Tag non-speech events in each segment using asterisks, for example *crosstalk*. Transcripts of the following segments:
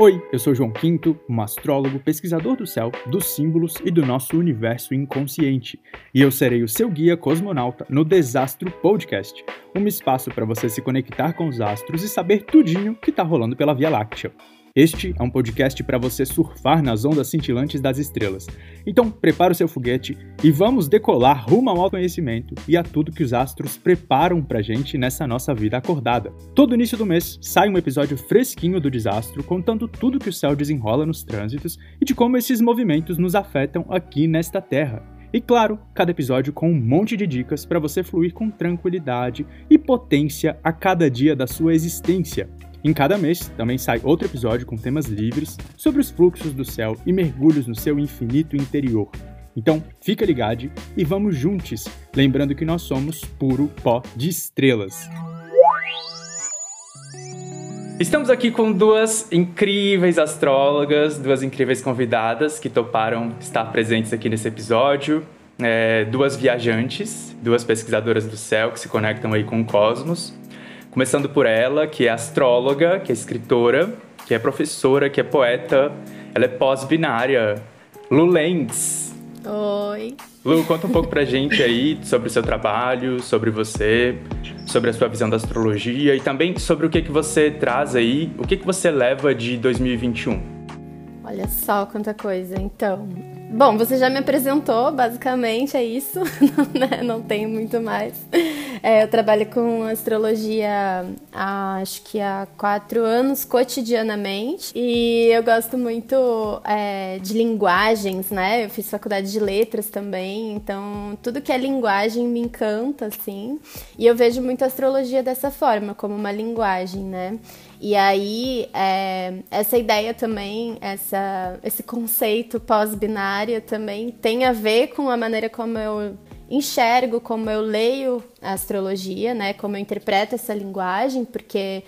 Oi, eu sou João Quinto, um astrólogo, pesquisador do céu, dos símbolos e do nosso universo inconsciente. E eu serei o seu guia cosmonauta no Desastro Podcast, um espaço para você se conectar com os astros e saber tudinho que tá rolando pela Via Láctea. Este é um podcast para você surfar nas ondas cintilantes das estrelas. Então, prepara o seu foguete e vamos decolar rumo ao autoconhecimento e a tudo que os astros preparam pra gente nessa nossa vida acordada. Todo início do mês sai um episódio fresquinho do desastro contando tudo que o céu desenrola nos trânsitos e de como esses movimentos nos afetam aqui nesta Terra. E claro, cada episódio com um monte de dicas para você fluir com tranquilidade e potência a cada dia da sua existência. Em cada mês também sai outro episódio com temas livres sobre os fluxos do céu e mergulhos no seu infinito interior. Então, fica ligado e vamos juntos, lembrando que nós somos puro pó de estrelas. Estamos aqui com duas incríveis astrólogas, duas incríveis convidadas que toparam estar presentes aqui nesse episódio. É, duas viajantes, duas pesquisadoras do céu que se conectam aí com o cosmos. Começando por ela, que é astróloga, que é escritora, que é professora, que é poeta. Ela é pós-binária. Lu Lenz. Oi. Lu, conta um pouco pra gente aí sobre o seu trabalho, sobre você, sobre a sua visão da astrologia e também sobre o que, que você traz aí, o que, que você leva de 2021. Olha só quanta coisa. Então, Bom, você já me apresentou, basicamente é isso, *laughs* né? não tem muito mais. É, eu trabalho com astrologia há, acho que há quatro anos, cotidianamente, e eu gosto muito é, de linguagens, né? Eu fiz faculdade de letras também, então tudo que é linguagem me encanta, assim, e eu vejo muito a astrologia dessa forma, como uma linguagem, né? E aí, é, essa ideia também, essa, esse conceito pós-binária também tem a ver com a maneira como eu enxergo, como eu leio a astrologia, né? Como eu interpreto essa linguagem, porque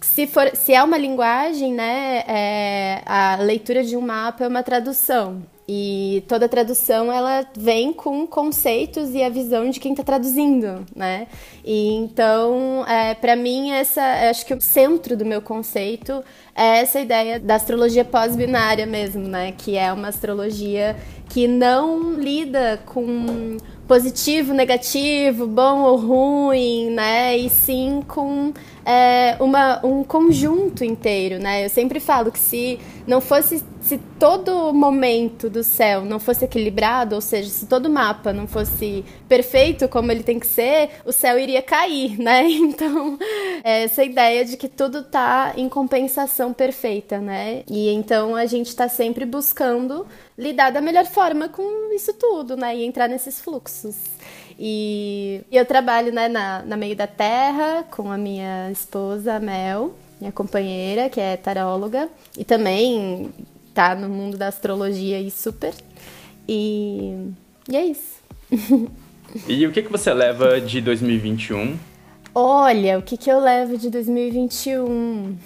se, for, se é uma linguagem, né, é, a leitura de um mapa é uma tradução. E toda tradução ela vem com conceitos e a visão de quem está traduzindo, né? E então, é, para mim, essa, acho que o centro do meu conceito é essa ideia da astrologia pós-binária mesmo, né? Que é uma astrologia que não lida com positivo, negativo, bom ou ruim, né? E sim com é, uma, um conjunto inteiro, né? Eu sempre falo que se não fosse, se todo momento do céu não fosse equilibrado, ou seja, se todo mapa não fosse perfeito como ele tem que ser, o céu iria cair, né? *laughs* Então, é essa ideia de que tudo tá em compensação perfeita, né? E então a gente tá sempre buscando lidar da melhor forma com isso tudo, né? E entrar nesses fluxos. E eu trabalho né, na, na meio da terra com a minha esposa, Mel, minha companheira, que é taróloga, e também tá no mundo da astrologia e super. E, e é isso. *laughs* e o que, que você leva de 2021? Olha, o que, que eu levo de 2021?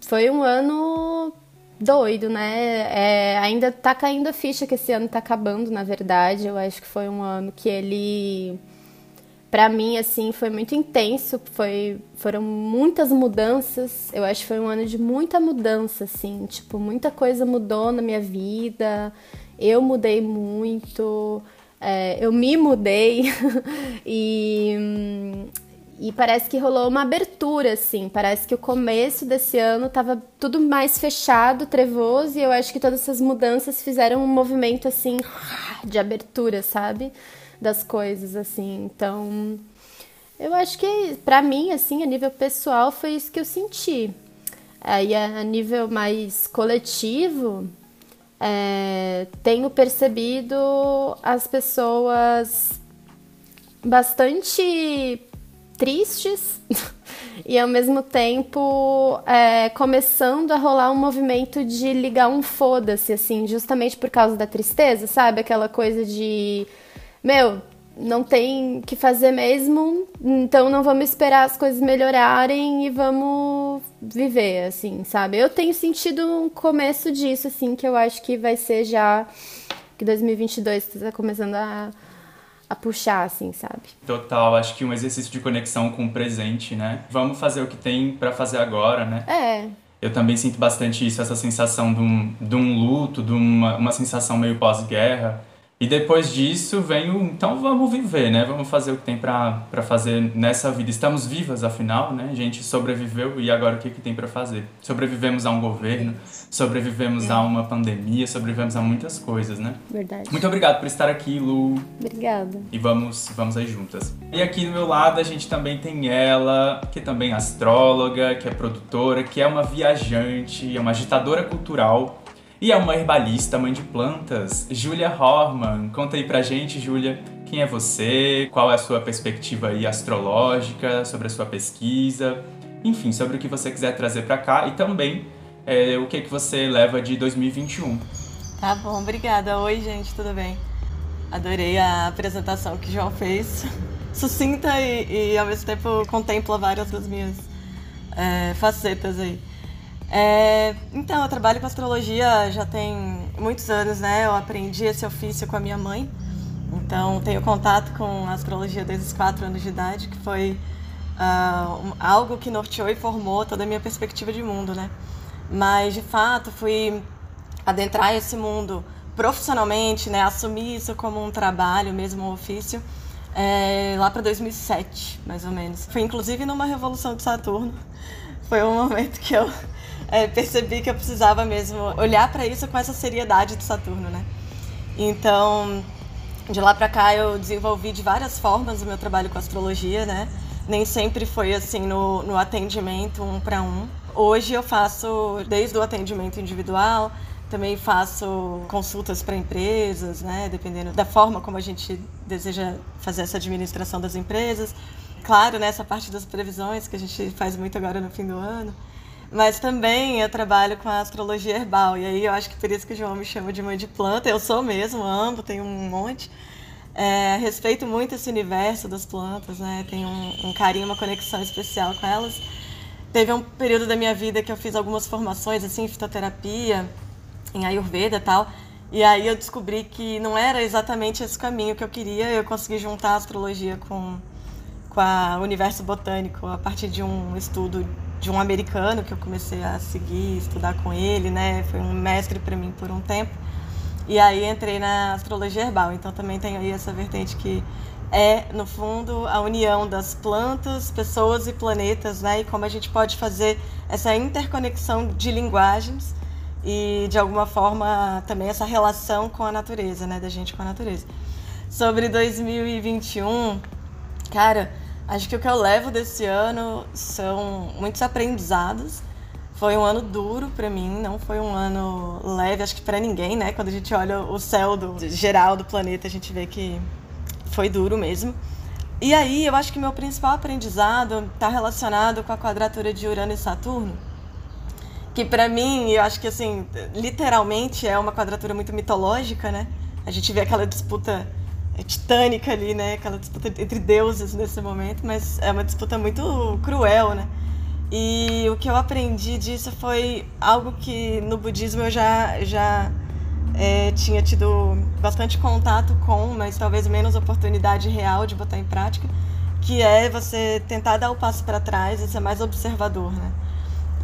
Foi um ano doido, né? É, ainda tá caindo a ficha que esse ano tá acabando, na verdade. Eu acho que foi um ano que ele para mim assim foi muito intenso, foi foram muitas mudanças. Eu acho que foi um ano de muita mudança assim, tipo, muita coisa mudou na minha vida. Eu mudei muito, é, eu me mudei *laughs* e e parece que rolou uma abertura, assim. Parece que o começo desse ano tava tudo mais fechado, trevoso, e eu acho que todas essas mudanças fizeram um movimento, assim, de abertura, sabe? Das coisas, assim. Então, eu acho que, para mim, assim, a nível pessoal, foi isso que eu senti. Aí, a nível mais coletivo, é, tenho percebido as pessoas bastante tristes *laughs* e ao mesmo tempo é, começando a rolar um movimento de ligar um foda-se, assim, justamente por causa da tristeza, sabe? Aquela coisa de, meu, não tem que fazer mesmo, então não vamos esperar as coisas melhorarem e vamos viver, assim, sabe? Eu tenho sentido um começo disso, assim, que eu acho que vai ser já que 2022 está começando a a puxar, assim, sabe? Total, acho que um exercício de conexão com o presente, né? Vamos fazer o que tem para fazer agora, né? É. eu também sinto bastante isso, essa sensação de um, de um luto, de uma, uma sensação meio pós-guerra. E depois disso vem o, então vamos viver, né? Vamos fazer o que tem para fazer nessa vida. Estamos vivas, afinal, né? A gente sobreviveu e agora o que, que tem para fazer? Sobrevivemos a um governo, sobrevivemos a uma pandemia, sobrevivemos a muitas coisas, né? Verdade. Muito obrigado por estar aqui, Lu. Obrigada. E vamos, vamos aí juntas. E aqui do meu lado a gente também tem ela, que é também astróloga, que é produtora, que é uma viajante, é uma agitadora cultural e é uma herbalista, mãe de plantas, Julia Horman. Conta aí pra gente, Julia, quem é você, qual é a sua perspectiva aí astrológica, sobre a sua pesquisa, enfim, sobre o que você quiser trazer para cá e também é, o que, que você leva de 2021. Tá bom, obrigada. Oi, gente, tudo bem? Adorei a apresentação que o João fez. Sucinta e, e ao mesmo tempo contempla várias das minhas é, facetas aí. É, então, eu trabalho com astrologia já tem muitos anos, né? Eu aprendi esse ofício com a minha mãe. Então, tenho contato com a astrologia desde os quatro anos de idade, que foi uh, algo que norteou e formou toda a minha perspectiva de mundo, né? Mas, de fato, fui adentrar esse mundo profissionalmente, né? Assumir isso como um trabalho, mesmo um ofício, é, lá para 2007, mais ou menos. Foi, inclusive, numa revolução de Saturno. Foi um momento que eu é, percebi que eu precisava mesmo olhar para isso com essa seriedade de Saturno, né? Então, de lá para cá eu desenvolvi de várias formas o meu trabalho com astrologia, né? Nem sempre foi assim no, no atendimento um para um. Hoje eu faço desde o atendimento individual, também faço consultas para empresas, né? Dependendo da forma como a gente deseja fazer essa administração das empresas. Claro, né, parte das previsões que a gente faz muito agora no fim do ano. Mas também eu trabalho com a astrologia herbal. E aí eu acho que por isso que o João me chama de mãe de planta. Eu sou mesmo, amo, tenho um monte. É, respeito muito esse universo das plantas, né? Tenho um, um carinho, uma conexão especial com elas. Teve um período da minha vida que eu fiz algumas formações, assim, em fitoterapia, em Ayurveda e tal. E aí eu descobri que não era exatamente esse caminho que eu queria. Eu consegui juntar a astrologia com, com o universo botânico a partir de um estudo de um americano que eu comecei a seguir, estudar com ele, né? Foi um mestre para mim por um tempo. E aí entrei na astrologia herbal. Então também tem aí essa vertente que é, no fundo, a união das plantas, pessoas e planetas, né? E como a gente pode fazer essa interconexão de linguagens e, de alguma forma, também essa relação com a natureza, né? Da gente com a natureza. Sobre 2021, cara, Acho que o que eu levo desse ano são muitos aprendizados. Foi um ano duro para mim, não foi um ano leve, acho que para ninguém, né? Quando a gente olha o céu do geral do planeta, a gente vê que foi duro mesmo. E aí, eu acho que meu principal aprendizado está relacionado com a quadratura de Urano e Saturno, que para mim, eu acho que assim, literalmente é uma quadratura muito mitológica, né? A gente vê aquela disputa é titânica ali, né? Aquela disputa entre deuses nesse momento, mas é uma disputa muito cruel, né? E o que eu aprendi disso foi algo que no budismo eu já, já é, tinha tido bastante contato com, mas talvez menos oportunidade real de botar em prática, que é você tentar dar o passo para trás e ser mais observador, né?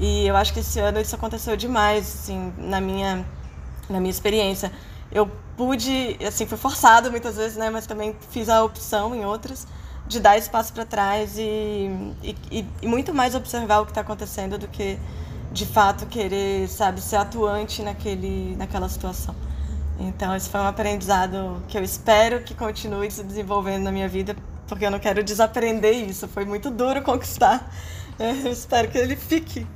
E eu acho que esse ano isso aconteceu demais, assim, na minha, na minha experiência. Eu pude, assim, foi forçado muitas vezes, né? Mas também fiz a opção em outras de dar espaço para trás e, e, e, muito mais observar o que está acontecendo do que de fato querer, sabe, ser atuante naquele, naquela situação. Então, esse foi um aprendizado que eu espero que continue se desenvolvendo na minha vida, porque eu não quero desaprender isso. Foi muito duro conquistar. *laughs* Eu espero que ele fique.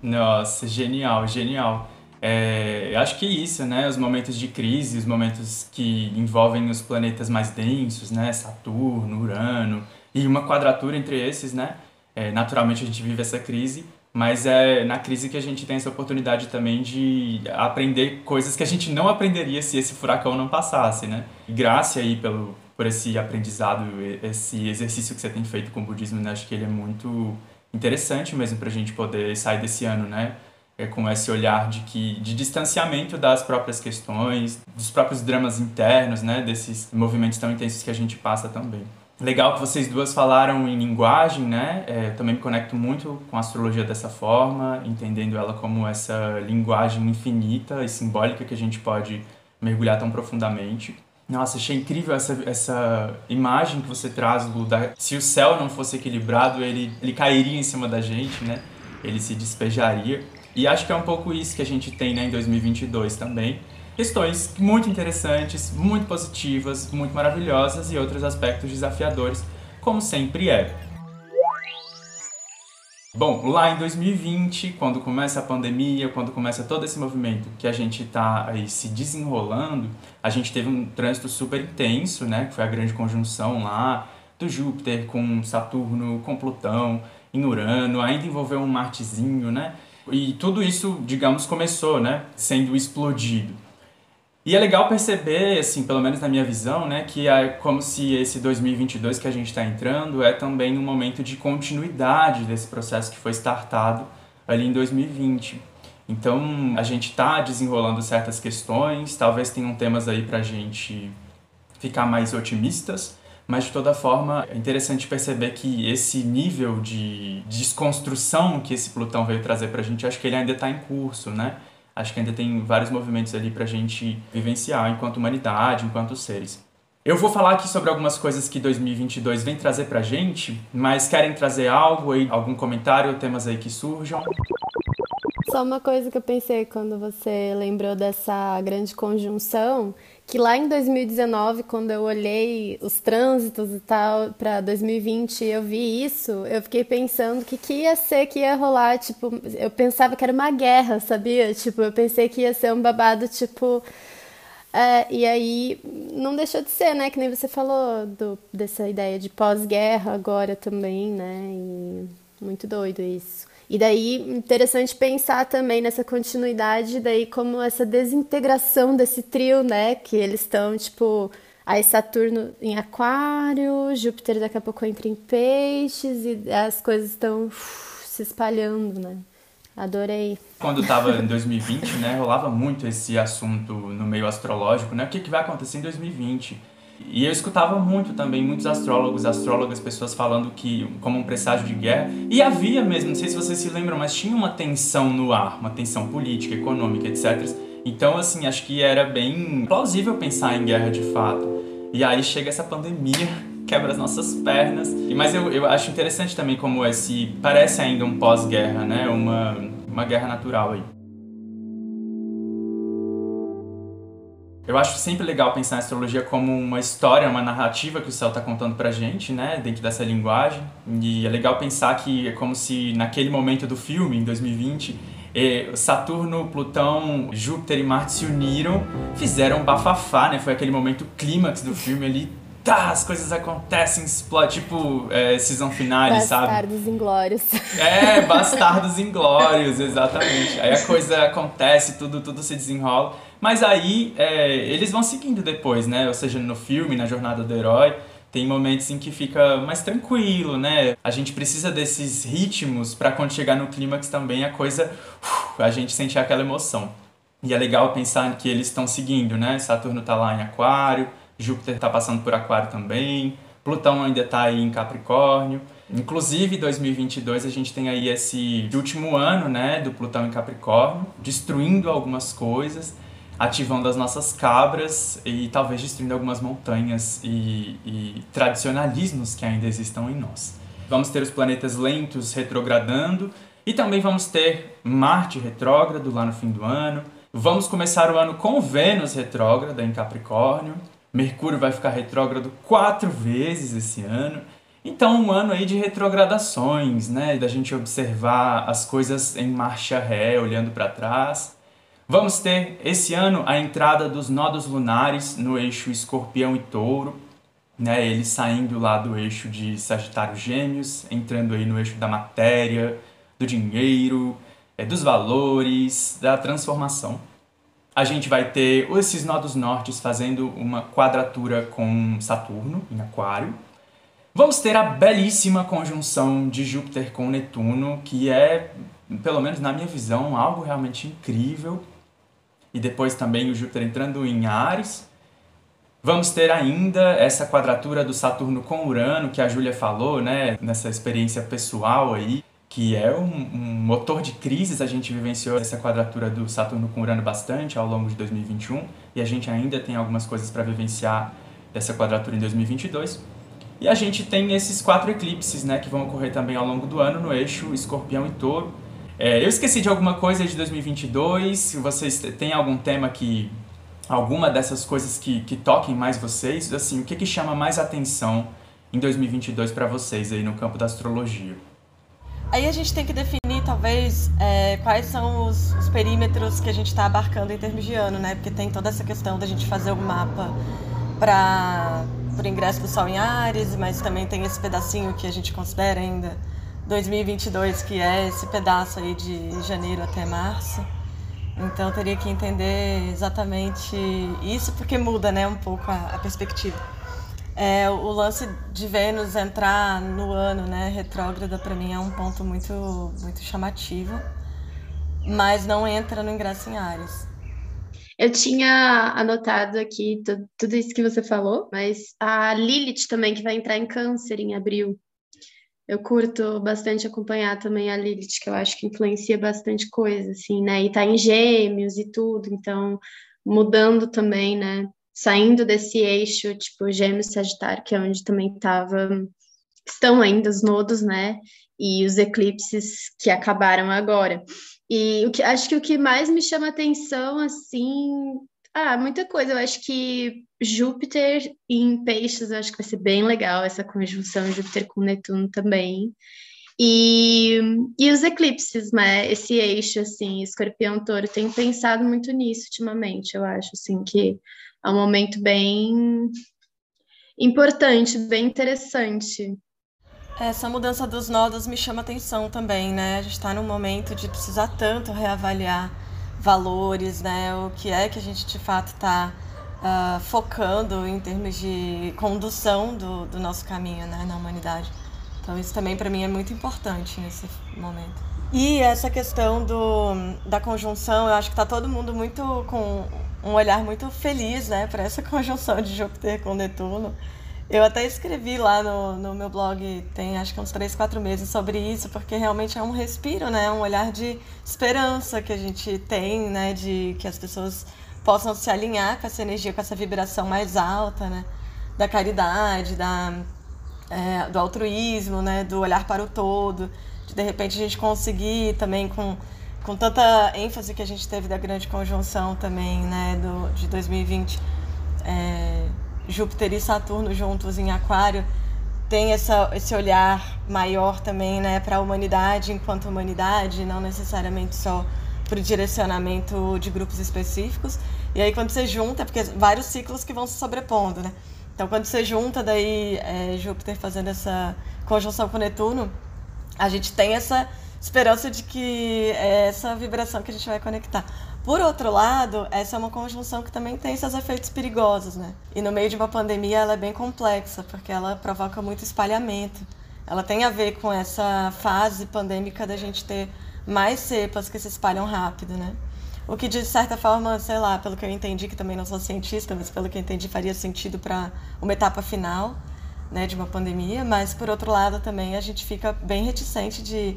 Nossa, genial, genial. É, eu acho que isso, né? Os momentos de crise, os momentos que envolvem os planetas mais densos, né? Saturno, Urano, e uma quadratura entre esses, né? É, naturalmente a gente vive essa crise, mas é na crise que a gente tem essa oportunidade também de aprender coisas que a gente não aprenderia se esse furacão não passasse, né? E graça aí pelo, por esse aprendizado, esse exercício que você tem feito com o budismo, né? Acho que ele é muito interessante mesmo para a gente poder sair desse ano, né? É, com esse olhar de que de distanciamento das próprias questões, dos próprios dramas internos, né, desses movimentos tão intensos que a gente passa também. Legal que vocês duas falaram em linguagem, né? É, também me conecto muito com a astrologia dessa forma, entendendo ela como essa linguagem infinita e simbólica que a gente pode mergulhar tão profundamente. Nossa, achei incrível essa, essa imagem que você traz, Lu, da, se o céu não fosse equilibrado, ele, ele cairia em cima da gente, né? Ele se despejaria. E acho que é um pouco isso que a gente tem né, em 2022 também questões muito interessantes, muito positivas, muito maravilhosas e outros aspectos desafiadores, como sempre é. Bom, lá em 2020, quando começa a pandemia, quando começa todo esse movimento que a gente está aí se desenrolando, a gente teve um trânsito super intenso, né? Que foi a grande conjunção lá do Júpiter com Saturno, com Plutão, em Urano, ainda envolveu um Martezinho, né? E tudo isso, digamos, começou, né? Sendo explodido. E é legal perceber, assim, pelo menos na minha visão, né, que é como se esse 2022 que a gente está entrando é também um momento de continuidade desse processo que foi startado ali em 2020. Então, a gente está desenrolando certas questões, talvez tenham temas aí para a gente ficar mais otimistas, mas de toda forma é interessante perceber que esse nível de desconstrução que esse Plutão veio trazer para a gente, acho que ele ainda está em curso, né? acho que ainda tem vários movimentos ali para a gente vivenciar enquanto humanidade, enquanto seres. Eu vou falar aqui sobre algumas coisas que 2022 vem trazer pra gente, mas querem trazer algo aí, algum comentário, temas aí que surjam? Só uma coisa que eu pensei quando você lembrou dessa grande conjunção, que lá em 2019, quando eu olhei os trânsitos e tal para 2020, eu vi isso, eu fiquei pensando que que ia ser que ia rolar, tipo, eu pensava que era uma guerra, sabia? Tipo, eu pensei que ia ser um babado tipo é, e aí não deixou de ser, né? Que nem você falou do, dessa ideia de pós-guerra agora também, né? E muito doido isso. E daí, interessante pensar também nessa continuidade, daí como essa desintegração desse trio, né? Que eles estão, tipo, aí Saturno em aquário, Júpiter daqui a pouco entra em peixes e as coisas estão se espalhando, né? Adorei. Quando estava em 2020, né, rolava muito esse assunto no meio astrológico, né? O que, que vai acontecer em 2020? E eu escutava muito também, muitos astrólogos, astrólogas, pessoas falando que como um presságio de guerra. E havia mesmo, não sei se vocês se lembram, mas tinha uma tensão no ar, uma tensão política, econômica, etc. Então, assim, acho que era bem plausível pensar em guerra de fato. E aí chega essa pandemia, *laughs* quebra as nossas pernas. Mas eu, eu acho interessante também como esse parece ainda um pós-guerra, né? Uma, uma guerra natural aí. Eu acho sempre legal pensar a astrologia como uma história, uma narrativa que o céu está contando pra gente, né, dentro dessa linguagem. E é legal pensar que é como se naquele momento do filme, em 2020, eh, Saturno, Plutão, Júpiter e Marte se uniram, fizeram um bafafá, né? Foi aquele momento clímax do filme ali, tá, as coisas acontecem, explode, tipo é, season finale, sabe? Bastardos inglórios. É, bastardos inglórios, exatamente. Aí a coisa acontece, tudo, tudo se desenrola. Mas aí é, eles vão seguindo depois, né? Ou seja, no filme, na jornada do herói, tem momentos em que fica mais tranquilo, né? A gente precisa desses ritmos para quando chegar no clímax também a coisa, uf, a gente sentir aquela emoção. E é legal pensar que eles estão seguindo, né? Saturno tá lá em Aquário, Júpiter está passando por Aquário também, Plutão ainda está aí em Capricórnio. Inclusive, 2022 a gente tem aí esse último ano, né, do Plutão em Capricórnio, destruindo algumas coisas ativando as nossas cabras e talvez destruindo algumas montanhas e, e tradicionalismos que ainda existam em nós. Vamos ter os planetas lentos retrogradando e também vamos ter Marte retrógrado lá no fim do ano. Vamos começar o ano com Vênus retrógrada em Capricórnio. Mercúrio vai ficar retrógrado quatro vezes esse ano. Então, um ano aí de retrogradações, né? Da gente observar as coisas em marcha ré, olhando para trás. Vamos ter esse ano a entrada dos nodos lunares no eixo Escorpião e Touro, né? Eles saindo lá do eixo de Sagitário Gêmeos, entrando aí no eixo da matéria, do dinheiro, é, dos valores, da transformação. A gente vai ter esses nodos nortes fazendo uma quadratura com Saturno em Aquário. Vamos ter a belíssima conjunção de Júpiter com Netuno, que é, pelo menos na minha visão, algo realmente incrível e depois também o Júpiter entrando em Ares. Vamos ter ainda essa quadratura do Saturno com Urano que a Júlia falou, né, nessa experiência pessoal aí, que é um, um, motor de crises. A gente vivenciou essa quadratura do Saturno com Urano bastante ao longo de 2021 e a gente ainda tem algumas coisas para vivenciar dessa quadratura em 2022. E a gente tem esses quatro eclipses, né, que vão ocorrer também ao longo do ano no eixo Escorpião e Touro. É, eu esqueci de alguma coisa de 2022. Se vocês têm algum tema que alguma dessas coisas que, que toquem mais vocês, assim, o que que chama mais atenção em 2022 para vocês aí no campo da astrologia? Aí a gente tem que definir, talvez, é, quais são os, os, perímetros que a gente está abarcando em termos de ano, né? Porque tem toda essa questão da gente fazer o um mapa para o ingresso do Sol em Ares, mas também tem esse pedacinho que a gente considera ainda 2022, que é esse pedaço aí de janeiro até março. Então teria que entender exatamente isso, porque muda né, um pouco a, a perspectiva. É, o lance de Vênus entrar no ano né, retrógrada para mim é um ponto muito, muito chamativo, mas não entra no ingresso em Ares. Eu tinha anotado aqui tudo isso que você falou, mas a Lilith também, que vai entrar em câncer em abril. Eu curto bastante acompanhar também a Lilith, que eu acho que influencia bastante coisa, assim, né? E tá em gêmeos e tudo, então mudando também, né? Saindo desse eixo, tipo, gêmeos sagitário, que é onde também tava, estão ainda os nodos, né? E os eclipses que acabaram agora. E o que acho que o que mais me chama atenção, assim, ah, muita coisa. Eu acho que Júpiter em Peixes, eu acho que vai ser bem legal essa conjunção Júpiter com Netuno também. E, e os eclipses, né? Esse eixo, assim, escorpião touro, tenho pensado muito nisso ultimamente. Eu acho, assim, que é um momento bem importante, bem interessante. Essa mudança dos nodos me chama atenção também, né? A gente está num momento de precisar tanto reavaliar valores, né? O que é que a gente de fato está uh, ah, focando em termos de condução do, do nosso caminho, né, na humanidade. Então isso também para mim é muito importante nesse momento. E essa questão do, da conjunção, eu acho que está todo mundo muito com um olhar muito feliz, né, para essa *laughs* conjunção de Júpiter com Netuno. Eu até escrevi lá no, no meu blog, tem acho que uns três, quatro meses, sobre isso, porque realmente é um respiro, né? Um olhar de esperança que a gente tem, né? De que as pessoas possam se alinhar com essa energia, com essa vibração mais alta, né? Da caridade, da, é, do altruísmo, né? Do olhar para o todo. De, de repente a gente conseguir também com, com tanta ênfase que a gente teve da grande conjunção também, né? Do, de 2020. É, Júpiter e Saturno juntos em Aquário tem essa, esse olhar maior também né, para a humanidade enquanto humanidade, não necessariamente só para o direcionamento de grupos específicos. E aí quando você junta, porque vários ciclos que vão se sobrepondo, né? Então quando você junta daí é, Júpiter fazendo essa conjunção com Netuno, a gente tem essa esperança de que é essa vibração que a gente vai conectar. Por outro lado, essa é uma conjunção que também tem seus efeitos perigosos, né? E no meio de uma pandemia ela é bem complexa, porque ela provoca muito espalhamento. Ela tem a ver com essa fase pandêmica da gente ter mais cepas que se espalham rápido, né? O que de certa forma, sei lá, pelo que eu entendi, que também não sou cientista, mas pelo que eu entendi faria sentido para uma etapa final, né, de uma pandemia, mas por outro lado também a gente fica bem reticente de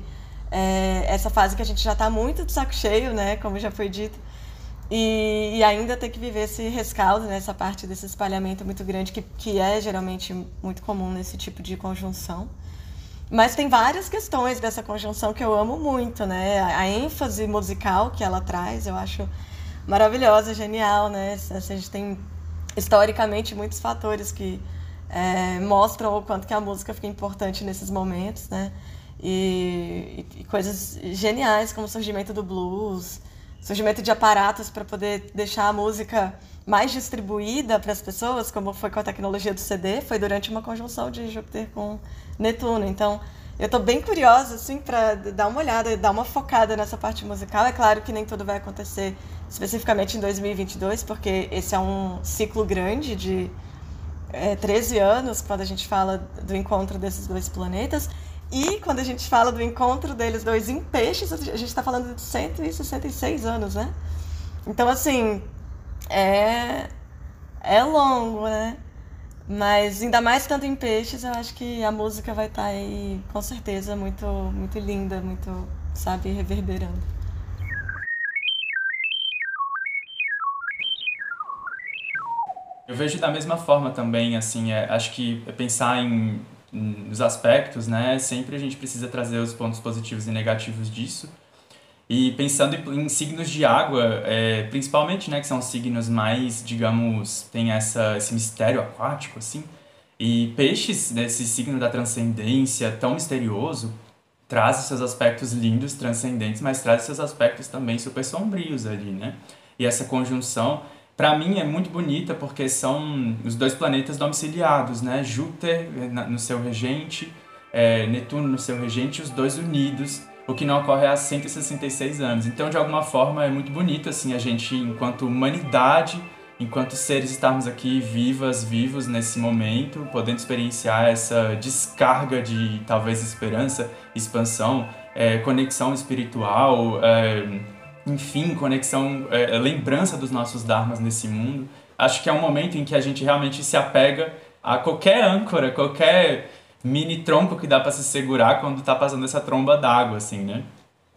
é, essa fase que a gente já está muito de saco cheio, né, como já foi dito, e, e, ainda ter que viver esse rescaldo, né, essa parte desse espalhamento muito grande, que, que é geralmente muito comum nesse tipo de conjunção. Mas tem várias questões dessa conjunção que eu amo muito, né? A, ênfase musical que ela traz, eu acho maravilhosa, genial, né? A gente tem historicamente muitos fatores que é, mostram o quanto que a música fica importante nesses momentos, né? E, e coisas geniais como o surgimento do blues, surgimento de aparatos para poder deixar a música mais distribuída para as pessoas, como foi com a tecnologia do CD, foi durante uma conjunção de Júpiter com Netuno. Então, eu estou bem curiosa assim para dar uma olhada, dar uma focada nessa parte musical. É claro que nem tudo vai acontecer especificamente em 2022, porque esse é um ciclo grande de é, 13 anos quando a gente fala do encontro desses dois planetas. E quando a gente fala do encontro deles dois em peixes, a gente está falando de 166 anos, né? Então, assim, é é longo, né? Mas ainda mais tanto em peixes, eu acho que a música vai estar tá aí, com certeza, muito, muito linda, muito, sabe, reverberando. Eu vejo da mesma forma também, assim, é, acho que pensar em, nos aspectos, né, sempre a gente precisa trazer os pontos positivos e negativos disso. E pensando em, signos de água, é, principalmente, né, que são signos mais, digamos, tem essa, esse mistério aquático, assim. E peixes, desse signo da transcendência tão misterioso, traz seus aspectos lindos, transcendentes, mas traz seus aspectos também super sombrios ali, né? E essa conjunção, para mim, é muito bonita porque são os dois planetas domiciliados, né? Júpiter no seu regente, é, Netuno no seu regente, os dois unidos o que não ocorre há 166 anos. Então, de alguma forma, é muito bonito assim a gente, enquanto humanidade, enquanto seres estarmos aqui vivas, vivos nesse momento, podendo experienciar essa descarga de talvez esperança, expansão, é, conexão espiritual, é, enfim, conexão, é, lembrança dos nossos dharmas nesse mundo. Acho que é um momento em que a gente realmente se apega a qualquer âncora, qualquer mini tronco que dá para se segurar quando tá passando essa tromba d'água, assim, né?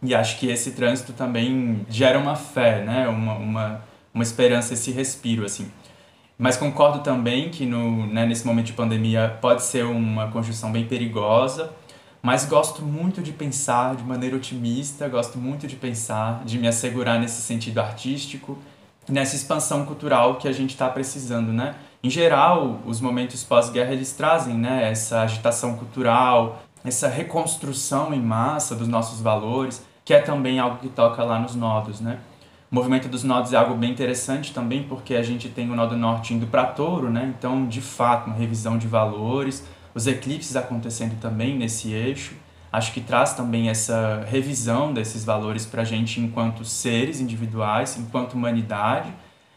E acho que esse trânsito também gera uma fé, né? Uma, uma, uma esperança, esse respiro, assim. Mas concordo também que no, né, nesse momento de pandemia pode ser uma conjunção bem perigosa, mas gosto muito de pensar de maneira otimista, gosto muito de pensar, de me assegurar nesse sentido artístico, nessa expansão cultural que a gente está precisando, né? Em geral, os momentos pós-guerra eles trazem né, essa agitação cultural, essa reconstrução em massa dos nossos valores, que é também algo que toca lá nos nodos, né? O movimento dos nodos é algo bem interessante também, porque a gente tem o nodo norte indo para touro, né? Então, de fato, uma revisão de valores, os eclipses acontecendo também nesse eixo. Acho que traz também essa revisão desses valores para a gente enquanto seres individuais, enquanto humanidade,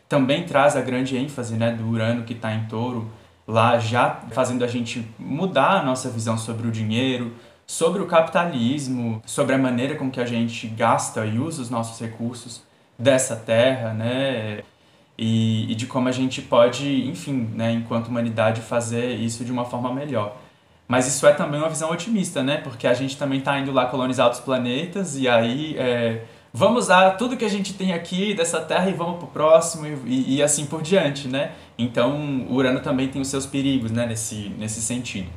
também traz a grande ênfase né, do Urano que está em touro, lá já fazendo a gente mudar a nossa visão sobre o dinheiro, sobre o capitalismo, sobre a maneira com que a gente gasta e usa os nossos recursos dessa terra, né? E, e de como a gente pode, enfim, né, enquanto humanidade, fazer isso de uma forma melhor. Mas isso é também uma visão otimista, né? Porque a gente também está indo lá colonizar outros planetas e aí é, vamos usar tudo que a gente tem aqui dessa Terra e vamos pro próximo e, e, assim por diante, né? Então, o Urano também tem os seus perigos, né, nesse, nesse sentido.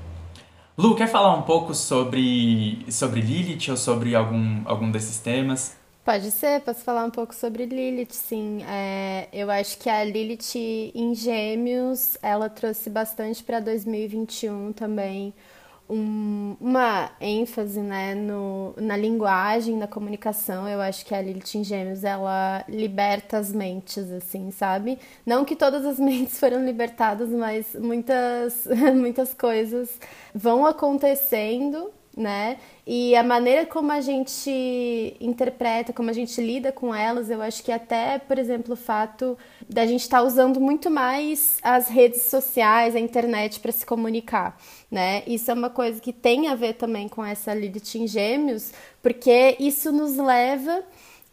Lu, quer falar um pouco sobre, sobre Lilith ou sobre algum, algum desses temas? Pode ser, posso falar um pouco sobre Lilith, sim. É, eu acho que a Lilith em Gêmeos, ela trouxe bastante para 2021 também um, uma ênfase né, no, na linguagem, na comunicação. Eu acho que a Lilith em Gêmeos, ela liberta as mentes, assim, sabe? Não que todas as *laughs* mentes foram libertadas, mas muitas, *laughs* muitas coisas vão acontecendo né? E a maneira como a gente interpreta, como a gente lida com elas, eu acho que até, por exemplo, o fato da gente estar tá usando muito mais as redes sociais, a internet para se comunicar, né? Isso é uma coisa que tem a ver também com essa Lilith em Gêmeos, porque isso nos leva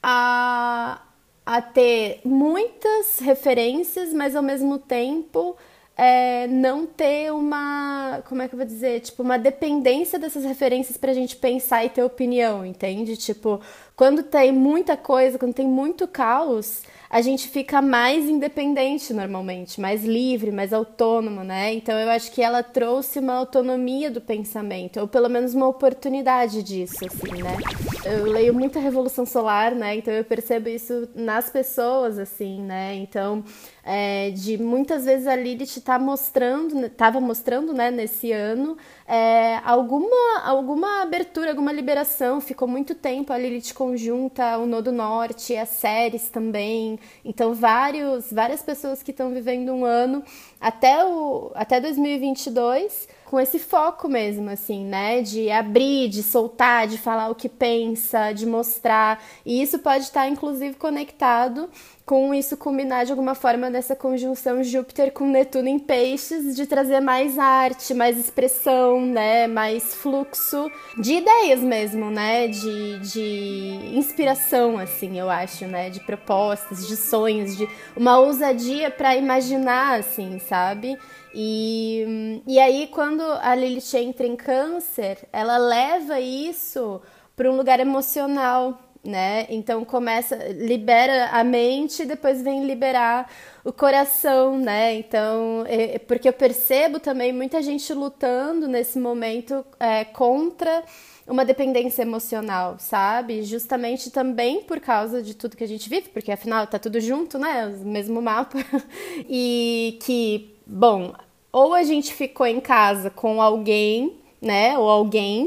a, a ter muitas referências, mas ao mesmo tempo é, não ter uma, como é que eu vou dizer, tipo, uma dependência dessas referências pra gente pensar e ter opinião, entende? Tipo, quando tem muita coisa, quando tem muito caos, a gente fica mais independente normalmente, mais livre, mais autônomo, né? Então eu acho que ela trouxe uma autonomia do pensamento, ou pelo menos uma oportunidade disso, assim, né? Eu leio muita Revolução Solar, né? Então eu percebo isso nas pessoas, assim, né? Então, é, de muitas vezes a Lilith tá mostrando, estava mostrando, né, nesse ano, é, alguma, alguma abertura, alguma liberação. Ficou muito tempo a Lilith conjunta, o Nodo Norte, as séries também. Então, vários, várias pessoas que estão vivendo um ano até, o, até 2022 com esse foco mesmo, assim, né? De abrir, de soltar, de falar o que pensa, de mostrar. E isso pode estar, inclusive, conectado com isso culminar de alguma forma nessa conjunção Júpiter com Netuno em peixes, de trazer mais arte, mais expressão, né, mais fluxo de ideias mesmo, né, de, de inspiração, assim, eu acho, né, de propostas, de sonhos, de uma ousadia para imaginar, assim, sabe? E, e aí, quando a Lilith entra em câncer, ela leva isso para um lugar emocional, né? Então começa, libera a mente e depois vem liberar o coração, né? Então, é, porque eu percebo também muita gente lutando nesse momento é, contra uma dependência emocional, sabe? Justamente também por causa de tudo que a gente vive, porque afinal tá tudo junto, né? O mesmo mapa. *laughs* e que, bom, ou a gente ficou em casa com alguém né, ou alguém,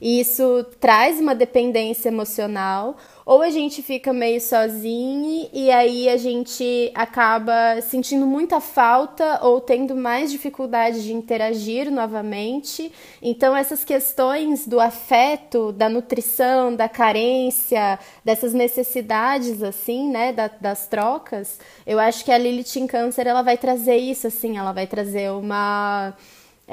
e isso traz uma dependência emocional, ou a gente fica meio sozinho e aí a gente acaba sentindo muita falta ou tendo mais dificuldade de interagir novamente. Então essas questões do afeto, da nutrição, da carência, dessas necessidades assim, né, da, das trocas, eu acho que a Lilith em Câncer ela vai trazer isso assim, ela vai trazer uma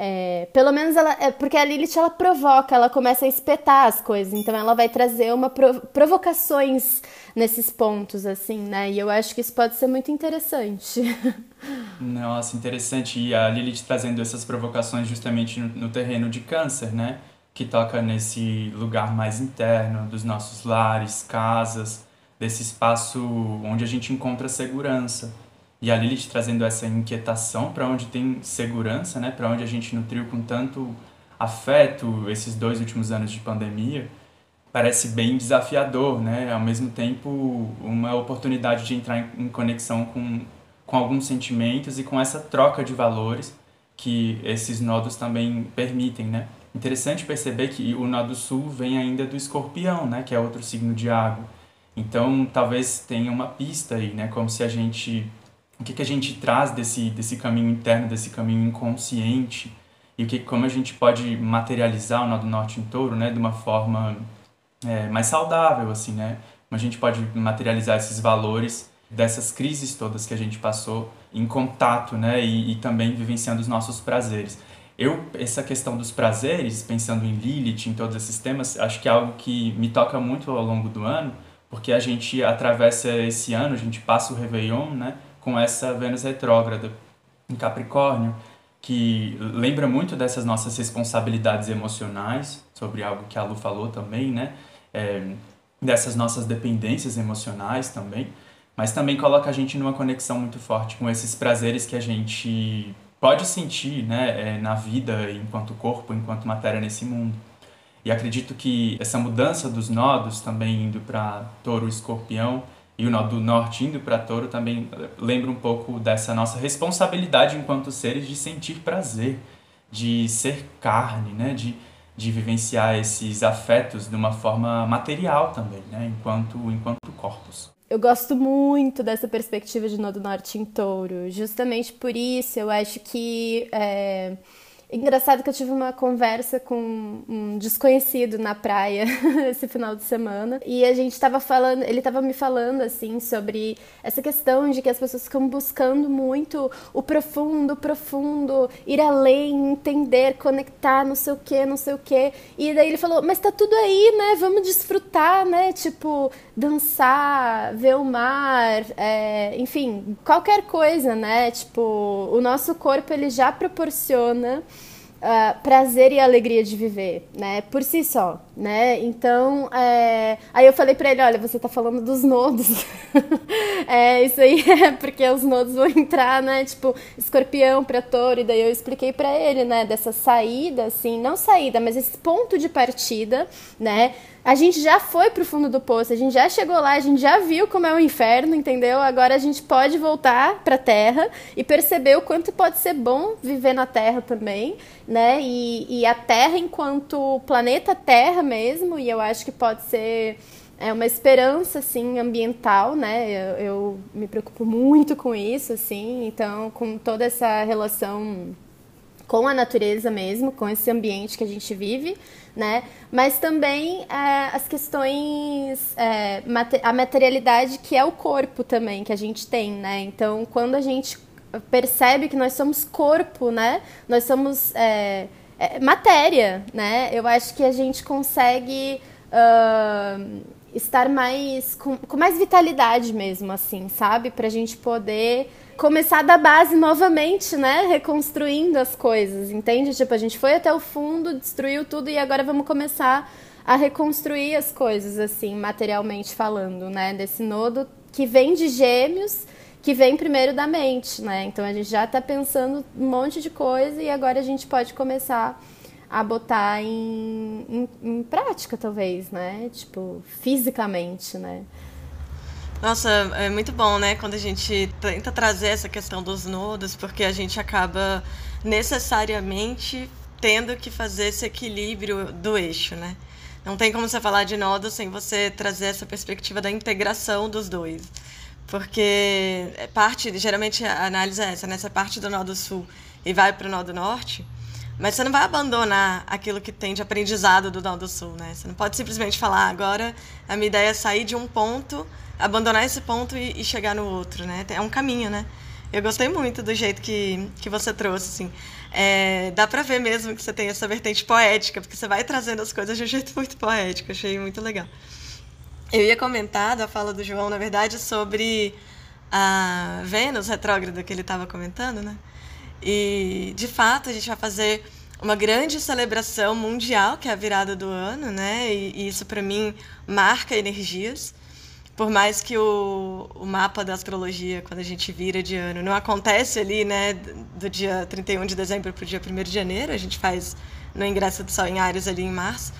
é, pelo menos ela. É, porque a Lilith ela provoca, ela começa a espetar as coisas, então ela vai trazer uma provocações nesses pontos, assim, né? E eu acho que isso pode ser muito interessante. *laughs* Nossa, interessante. E a Lilith trazendo essas provocações justamente no, no terreno de câncer, né? Que toca nesse lugar mais interno dos nossos lares, casas, desse espaço onde a gente encontra segurança. E a Lilith trazendo essa inquietação para onde tem segurança, né? Para onde a gente nutriu com tanto afeto esses dois últimos anos de pandemia, parece bem desafiador, né? Ao mesmo tempo, uma oportunidade de entrar em conexão com, com alguns sentimentos e com essa troca de valores que esses nodos também permitem, né? Interessante perceber que o nodo sul vem ainda do escorpião, né? Que é outro signo de água. Então, talvez tenha uma pista aí, né? Como se a gente o que, que a gente traz desse, desse caminho interno, desse caminho inconsciente, e o que, como a gente pode materializar o nó do norte em touro, né, de uma forma é, mais saudável, assim, né? Como a gente pode materializar esses valores dessas crises todas que a gente passou em contato, né, e, e também vivenciando os nossos prazeres. Eu, essa questão dos prazeres, pensando em Lilith, em todos esses temas, acho que é algo que me toca muito ao longo do ano, porque a gente atravessa esse ano, a gente passa o Réveillon, né, com essa Vênus retrógrada em Capricórnio, que lembra muito dessas nossas responsabilidades emocionais, sobre algo que a Lu falou também, né? É, dessas nossas dependências emocionais também, mas também coloca a gente numa conexão muito forte com esses prazeres que a gente pode sentir né, é, na vida, enquanto corpo, enquanto matéria nesse mundo. E acredito que essa mudança dos nodos, também indo para touro e escorpião, e o nó do norte indo para touro também lembra um pouco dessa nossa responsabilidade enquanto seres de sentir prazer, de ser carne, né? de, de vivenciar esses afetos de uma forma material também, né? enquanto, enquanto corpos. Eu gosto muito dessa perspectiva de nó do norte em touro, justamente por isso eu acho que. É Engraçado que eu tive uma conversa com um desconhecido na praia *laughs* esse final de semana e a gente estava falando, ele estava me falando assim sobre essa questão de que as pessoas ficam buscando muito o profundo, o profundo, ir além, entender, conectar, não sei o que, não sei o que. E daí ele falou: "Mas tá tudo aí, né? Vamos desfrutar, né? Tipo, dançar, ver o mar, é, enfim, qualquer coisa, né? Tipo, o nosso corpo ele já proporciona uh, prazer e alegria de viver, né? Por si só, né? Então, é... aí eu falei para ele, olha, você tá falando dos nodos. *laughs* é, isso aí *laughs* é porque os nodos vão entrar, né? Tipo, escorpião para touro, e daí eu expliquei para ele, né? Dessa saída, assim, não saída, mas esse ponto de partida, né? a gente já foi pro fundo do poço, a gente já chegou lá, a gente já viu como é o inferno, entendeu? Agora a gente pode voltar pra Terra e perceber o quanto pode ser bom viver na Terra também, né? E, e a Terra enquanto planeta Terra mesmo, e eu acho que pode ser é uma esperança assim ambiental, né? Eu, eu me preocupo muito com isso, assim. Então, com toda essa relação com a natureza mesmo, com esse ambiente que a gente vive, né? Mas também é, as questões, é, a materialidade que é o corpo também que a gente tem, né? Então, quando a gente percebe que nós somos corpo, né? Nós somos é, é matéria, né? Eu acho que a gente consegue uh, estar mais com, com mais vitalidade mesmo, assim, sabe? Para a gente poder começar da base novamente, né? Reconstruindo as coisas, entende? Tipo, a gente foi até o fundo, destruiu tudo e agora vamos começar a reconstruir as coisas, assim, materialmente falando, né? Desse nodo que vem de gêmeos, que vem primeiro da mente, né? Então a gente já está pensando um monte de coisa e agora a gente pode começar a botar em, em, em prática, talvez, né? Tipo, fisicamente, né? Nossa, é muito bom, né? Quando a gente tenta trazer essa questão dos nodos, porque a gente acaba necessariamente tendo que fazer esse equilíbrio do eixo, né? Não tem como você falar de nodo sem você trazer essa perspectiva da integração dos dois. Porque é parte, geralmente a análise é essa, né? Você parte do nodo sul e vai para o nodo norte, mas você não vai abandonar aquilo que tem de aprendizado do nodo sul, né? Você não pode simplesmente falar, ah, agora a minha ideia é sair de um ponto abandonar esse ponto e, e, chegar no outro, né? É um caminho, né? Eu gostei muito do jeito que, que você trouxe, assim. É, dá pra ver mesmo que você tem essa vertente poética, porque você vai trazendo as coisas de um jeito muito poético. Achei muito legal. Eu ia comentar da fala do João, na verdade, sobre a Vênus retrógrada que ele estava comentando, né? E, de fato, a gente vai fazer uma grande celebração mundial, que é a virada do ano, né? E, e isso, para mim, marca energias por mais que o, o mapa da astrologia, quando a gente vira de ano, não acontece ali, né, do dia 31 de dezembro para o dia 1 de janeiro, a gente faz no ingresso do Sol em Ares ali em março,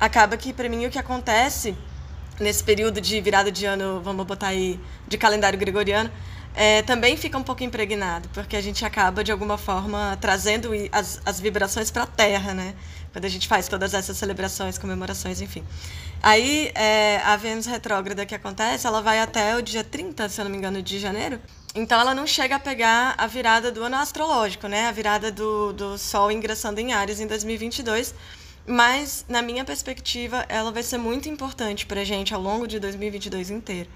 acaba que, para mim, o que acontece nesse período de virada de ano, vamos botar aí, de calendário gregoriano, é, também fica um pouco impregnado, porque a gente acaba, de alguma forma, trazendo as, as vibrações para a Terra, né? Quando a gente faz todas essas celebrações, comemorações, enfim. Aí, é, a Vênus retrógrada que acontece, ela vai até o dia 30, se eu não me engano, de janeiro. Então, ela não chega a pegar a virada do ano astrológico, né? A virada do, do Sol ingressando em Ares em 2022. Mas, na minha perspectiva, ela vai ser muito importante para a gente ao longo de 2022 inteiro.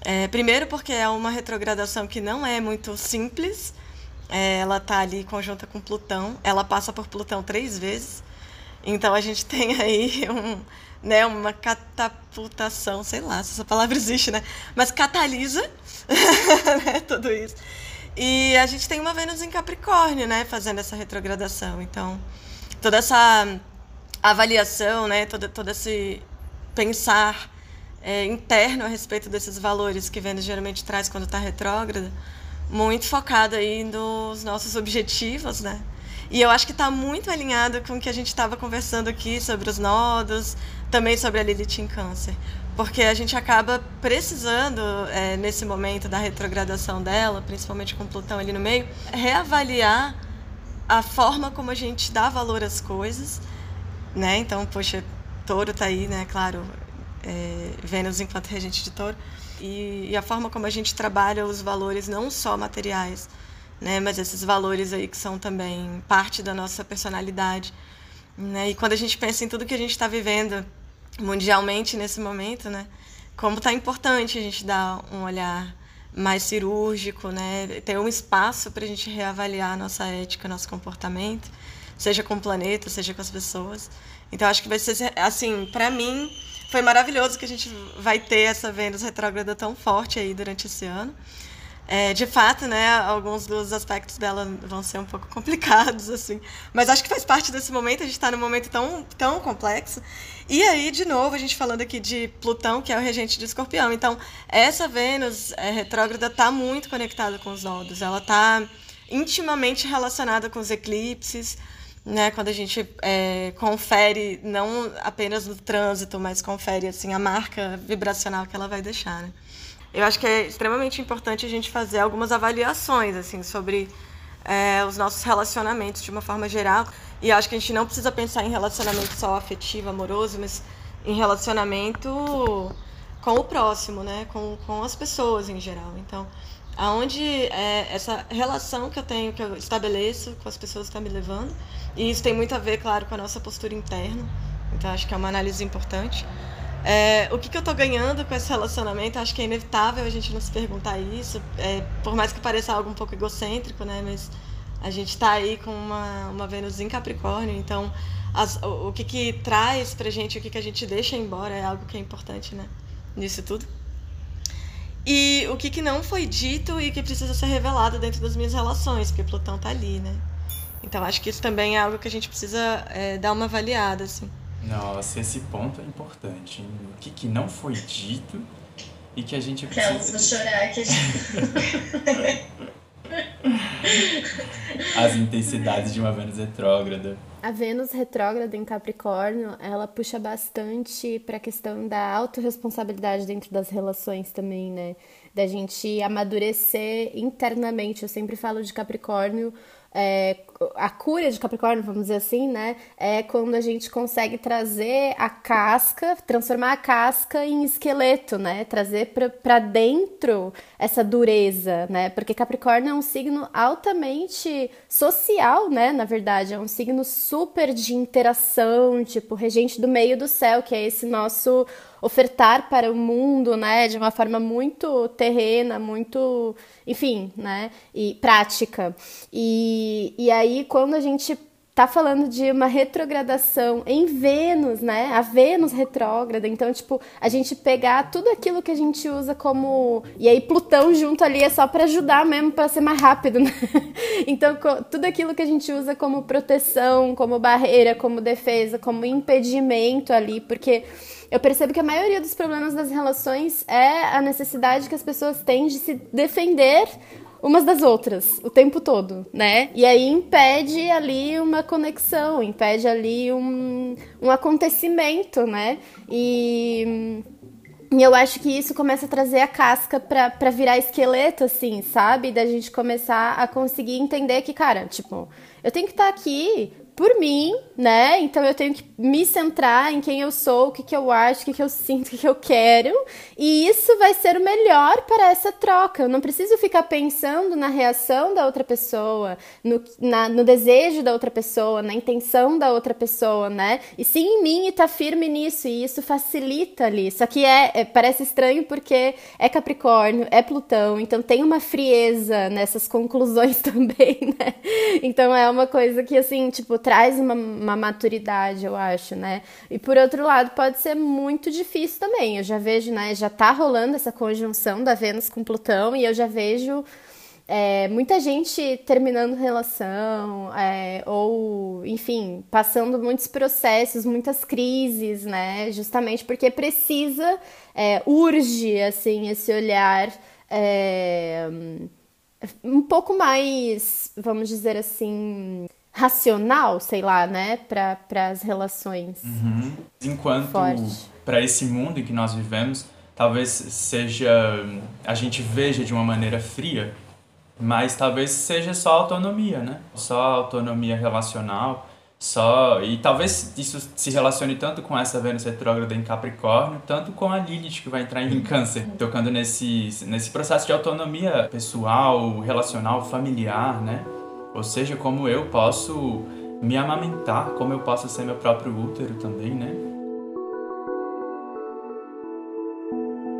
É, primeiro, porque é uma retrogradação que não é muito simples. É, ela está ali conjunta com Plutão. Ela passa por Plutão três vezes. Então, a gente *laughs* tem aí um né, uma catapultação, sei lá se essa palavra existe, né? Mas catalisa *laughs* né, tudo isso. E a gente tem uma Vênus em Capricórnio, né, fazendo essa retrogradação. Então, toda essa avaliação, né, todo, todo esse pensar é, interno a respeito desses valores que Vênus geralmente traz quando está retrógrada, muito focado aí nos nossos objetivos, né? E eu acho que está muito alinhado com o que a gente estava conversando aqui sobre os nodos, também sobre a Lilith em Câncer. Porque a gente acaba precisando, é, nesse momento da retrogradação dela, principalmente com Plutão ali no meio, reavaliar a forma como a gente dá valor às coisas. Né? Então, poxa, touro está aí, né? Claro, é, Vênus enquanto regente de touro. E, e a forma como a gente trabalha os valores não só materiais, né? Mas esses valores aí que são também parte da nossa personalidade, né? E quando a gente pensa em tudo que a gente está vivendo mundialmente nesse momento, né? Como está importante a gente dar um olhar mais cirúrgico, né? Ter um espaço para a gente reavaliar nossa ética, nosso comportamento, seja com o planeta, seja com as pessoas. Então acho que vai ser assim, para mim foi maravilhoso que a gente vai ter essa Vênus retrógrada tão forte aí durante esse ano. É, de fato, né, alguns dos aspectos dela vão ser um pouco *laughs* complicados, assim. Mas acho que faz parte desse momento, a gente está num momento tão, tão complexo. E aí, de novo, a gente falando aqui de Plutão, que é o regente de escorpião. Então, essa Vênus é, retrógrada está muito conectada com os nodos. Ela está intimamente relacionada com os eclipses, né, quando a gente é, confere, não apenas no trânsito, mas confere assim, a marca vibracional que ela vai deixar. Né? eu acho que é extremamente importante a gente fazer algumas avaliações assim sobre é, os nossos relacionamentos de uma forma geral. E acho que a gente não precisa pensar em relacionamento só afetivo, amoroso, mas em relacionamento com o próximo, né? com, com as pessoas em geral. Então, aonde é essa relação que eu tenho, que eu estabeleço com as pessoas que estão me levando. E isso tem muito a ver, claro, com a nossa postura interna. Então acho que é uma análise importante. É, o que, que eu estou ganhando com esse relacionamento? Acho que é inevitável a gente não se perguntar isso, é, por mais que pareça algo um pouco egocêntrico, né? Mas a gente está aí com uma, uma Vênus em Capricórnio, então as, o, o, que, que traz pra gente, o que, que a gente deixa embora é algo que é importante, né? Nisso tudo. E o que, que não foi dito e que precisa ser revelado dentro das minhas relações, porque Plutão tá ali, né? Então acho que isso também é algo que a gente precisa é, dar uma avaliada, assim. Nossa, esse ponto é importante. Hein? O que, que não foi dito e que a gente precisa. Aquelas, vou chorar aqui. *laughs* As intensidades de uma Vênus retrógrada. A Vênus retrógrada em Capricórnio, ela puxa bastante para a questão da autorresponsabilidade dentro das relações também, né? Da gente amadurecer internamente. Eu sempre falo de Capricórnio é, a cura de Capricórnio, vamos dizer assim, né? É quando a gente consegue trazer a casca, transformar a casca em esqueleto, né? Trazer para dentro essa dureza, né? Porque Capricórnio é um signo altamente social, né? Na verdade, é um signo super de interação, tipo, regente do meio do céu, que é esse nosso ofertar para o mundo, né, de uma forma muito terrena, muito, enfim, né, e prática. E, e aí, quando a gente tá falando de uma retrogradação em Vênus, né? A Vênus retrógrada. Então, tipo, a gente pegar tudo aquilo que a gente usa como. E aí, Plutão junto ali é só para ajudar mesmo, para ser mais rápido, *laughs* né? Então, tudo aquilo que a gente usa como proteção, como barreira, como defesa, como impedimento ali, porque eu percebo que a maioria dos problemas das relações é a necessidade que as pessoas têm de se defender umas das outras o tempo todo, né? E aí impede ali uma conexão, impede ali um, um acontecimento, né? E, e eu acho que isso começa a trazer a casca pra, pra virar esqueleto, assim, sabe? Da gente começar a conseguir entender que, cara, tipo, eu tenho que estar tá aqui por mim, né? Então eu tenho que me centrar em quem eu sou, o que, que eu acho, o que, que eu sinto, o que, que eu quero. E isso vai ser o melhor para essa troca. Eu não preciso ficar pensando na reação da outra pessoa, no, na, no desejo da outra pessoa, na intenção da outra pessoa, né? E sim em mim e tá firme nisso. E isso facilita ali. Só que é, é parece estranho porque é Capricórnio, é Plutão, então tem uma frieza nessas conclusões *laughs* também, né? Então é uma coisa que assim, tipo, traz uma, uma maturidade, eu acho, né? E por outro lado, pode ser muito difícil também. Eu já vejo, né? Já tá rolando essa conjunção da Vênus com Plutão e eu já vejo é, muita gente terminando relação, é, ou, enfim, passando muitos processos, muitas crises, né? Justamente porque precisa, é, urge, assim, esse olhar é, um pouco mais, vamos dizer assim, racional, sei lá, né, para as relações. Uhum. Enquanto para esse mundo em que nós vivemos, talvez seja a gente veja de uma maneira fria, mas talvez seja só autonomia, né? Só autonomia relacional, só e talvez isso se relacione tanto com essa Vênus retrógrada em Capricórnio, tanto com a Lilith que vai entrar em Câncer, tocando nesse nesse processo de autonomia pessoal, relacional, familiar, né? Ou seja, como eu posso me amamentar, como eu posso ser meu próprio útero também, né?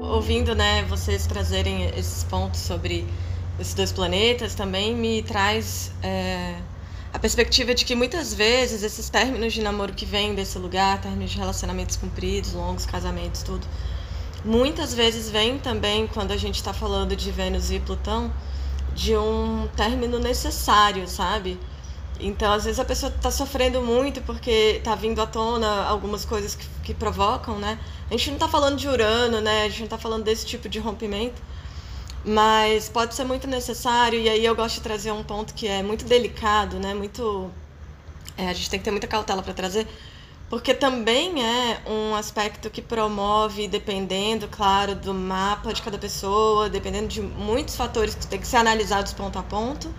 Ouvindo, né, vocês trazerem esses pontos sobre esses dois planetas também me traz é, a perspectiva de que muitas vezes esses términos de namoro que vêm desse lugar, términos de relacionamentos cumpridos, longos casamentos, tudo, muitas vezes vem também quando a gente está falando de Vênus e Plutão de um término necessário, sabe? Então, às vezes a pessoa está sofrendo muito porque está vindo à tona algumas coisas que, que provocam, né? A gente não está falando de Urano, né? A gente não está falando desse tipo de rompimento, mas pode ser muito necessário. E aí eu gosto de trazer um ponto que é muito delicado, né? Muito, é, a gente tem que ter muita cautela para trazer, porque também é um aspecto que promove, dependendo, claro, do mapa de cada pessoa, dependendo de muitos fatores que tem que ser analisados ponto a ponto,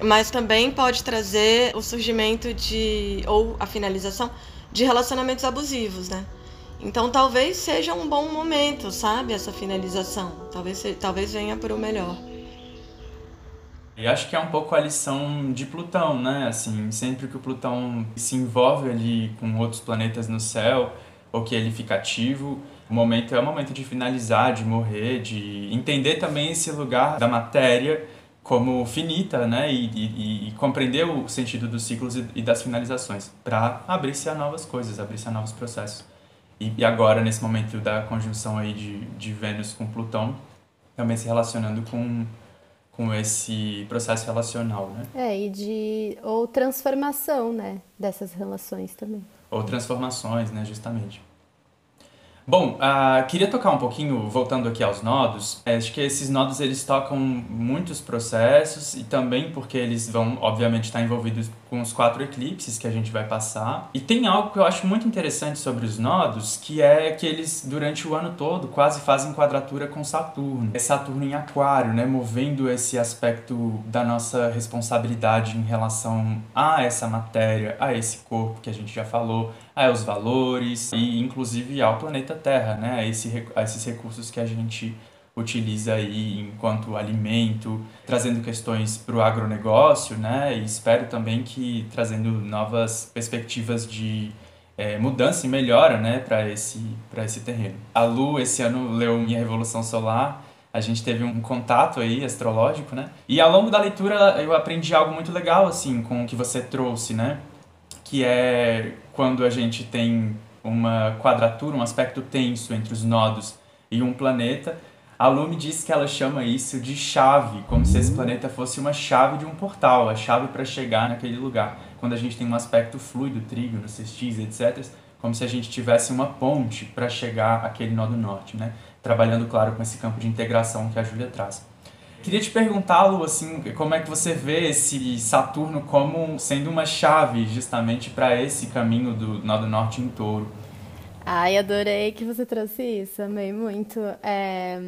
mas também pode trazer o surgimento de, ou a finalização, de relacionamentos abusivos, né? Então talvez seja um bom momento, sabe, essa finalização. Talvez, talvez venha para o melhor. E acho que é um pouco a lição de Plutão, né? Assim, sempre que o Plutão se envolve ali com outros planetas no céu, ou que ele fica ativo, o momento é o momento de finalizar, de morrer, de entender também esse lugar da matéria como finita, né? E, e, e compreender o sentido dos ciclos e, e das finalizações, para abrir-se a novas coisas, abrir-se a novos processos. E, agora, nesse momento da conjunção aí de, de Vênus com Plutão, também se relacionando com com esse processo relacional, né? É, e de ou transformação, né, dessas relações também. Ou transformações, né, justamente. Bom, uh, queria tocar um pouquinho, voltando aqui aos nodos. É, acho que esses nodos eles tocam muitos processos e também porque eles vão, obviamente, estar envolvidos com os quatro eclipses que a gente vai passar. E tem algo que eu acho muito interessante sobre os nodos, que é que eles, durante o ano todo, quase fazem quadratura com Saturno. É Saturno em Aquário, né? Movendo esse aspecto da nossa responsabilidade em relação a essa matéria, a esse corpo que a gente já falou aos valores e inclusive ao planeta Terra, né? a, esse, a esses recursos que a gente utiliza aí enquanto alimento, trazendo questões para o agronegócio, né? E espero também que trazendo novas perspectivas de é, mudança e melhora, né, para esse esse terreno. A Lu esse ano leu Minha Revolução Solar. A gente teve um contato aí astrológico, né? E ao longo da leitura eu aprendi algo muito legal assim com o que você trouxe, né? Que é quando a gente tem uma quadratura, um aspecto tenso entre os nodos e um planeta, a Lume diz que ela chama isso de chave, como se esse uhum. planeta fosse uma chave de um portal, a chave para chegar naquele lugar. Quando a gente tem um aspecto fluido, trígono, sextis, etc., como se a gente tivesse uma ponte para chegar àquele nó do norte, né? Trabalhando, claro, com esse campo de integração que a Júlia traz. Queria te perguntá-lo assim, como é que você vê esse Saturno como sendo uma chave justamente para esse caminho do nó do norte em Touro? Ai, adorei que você trouxe isso, amei muito. É...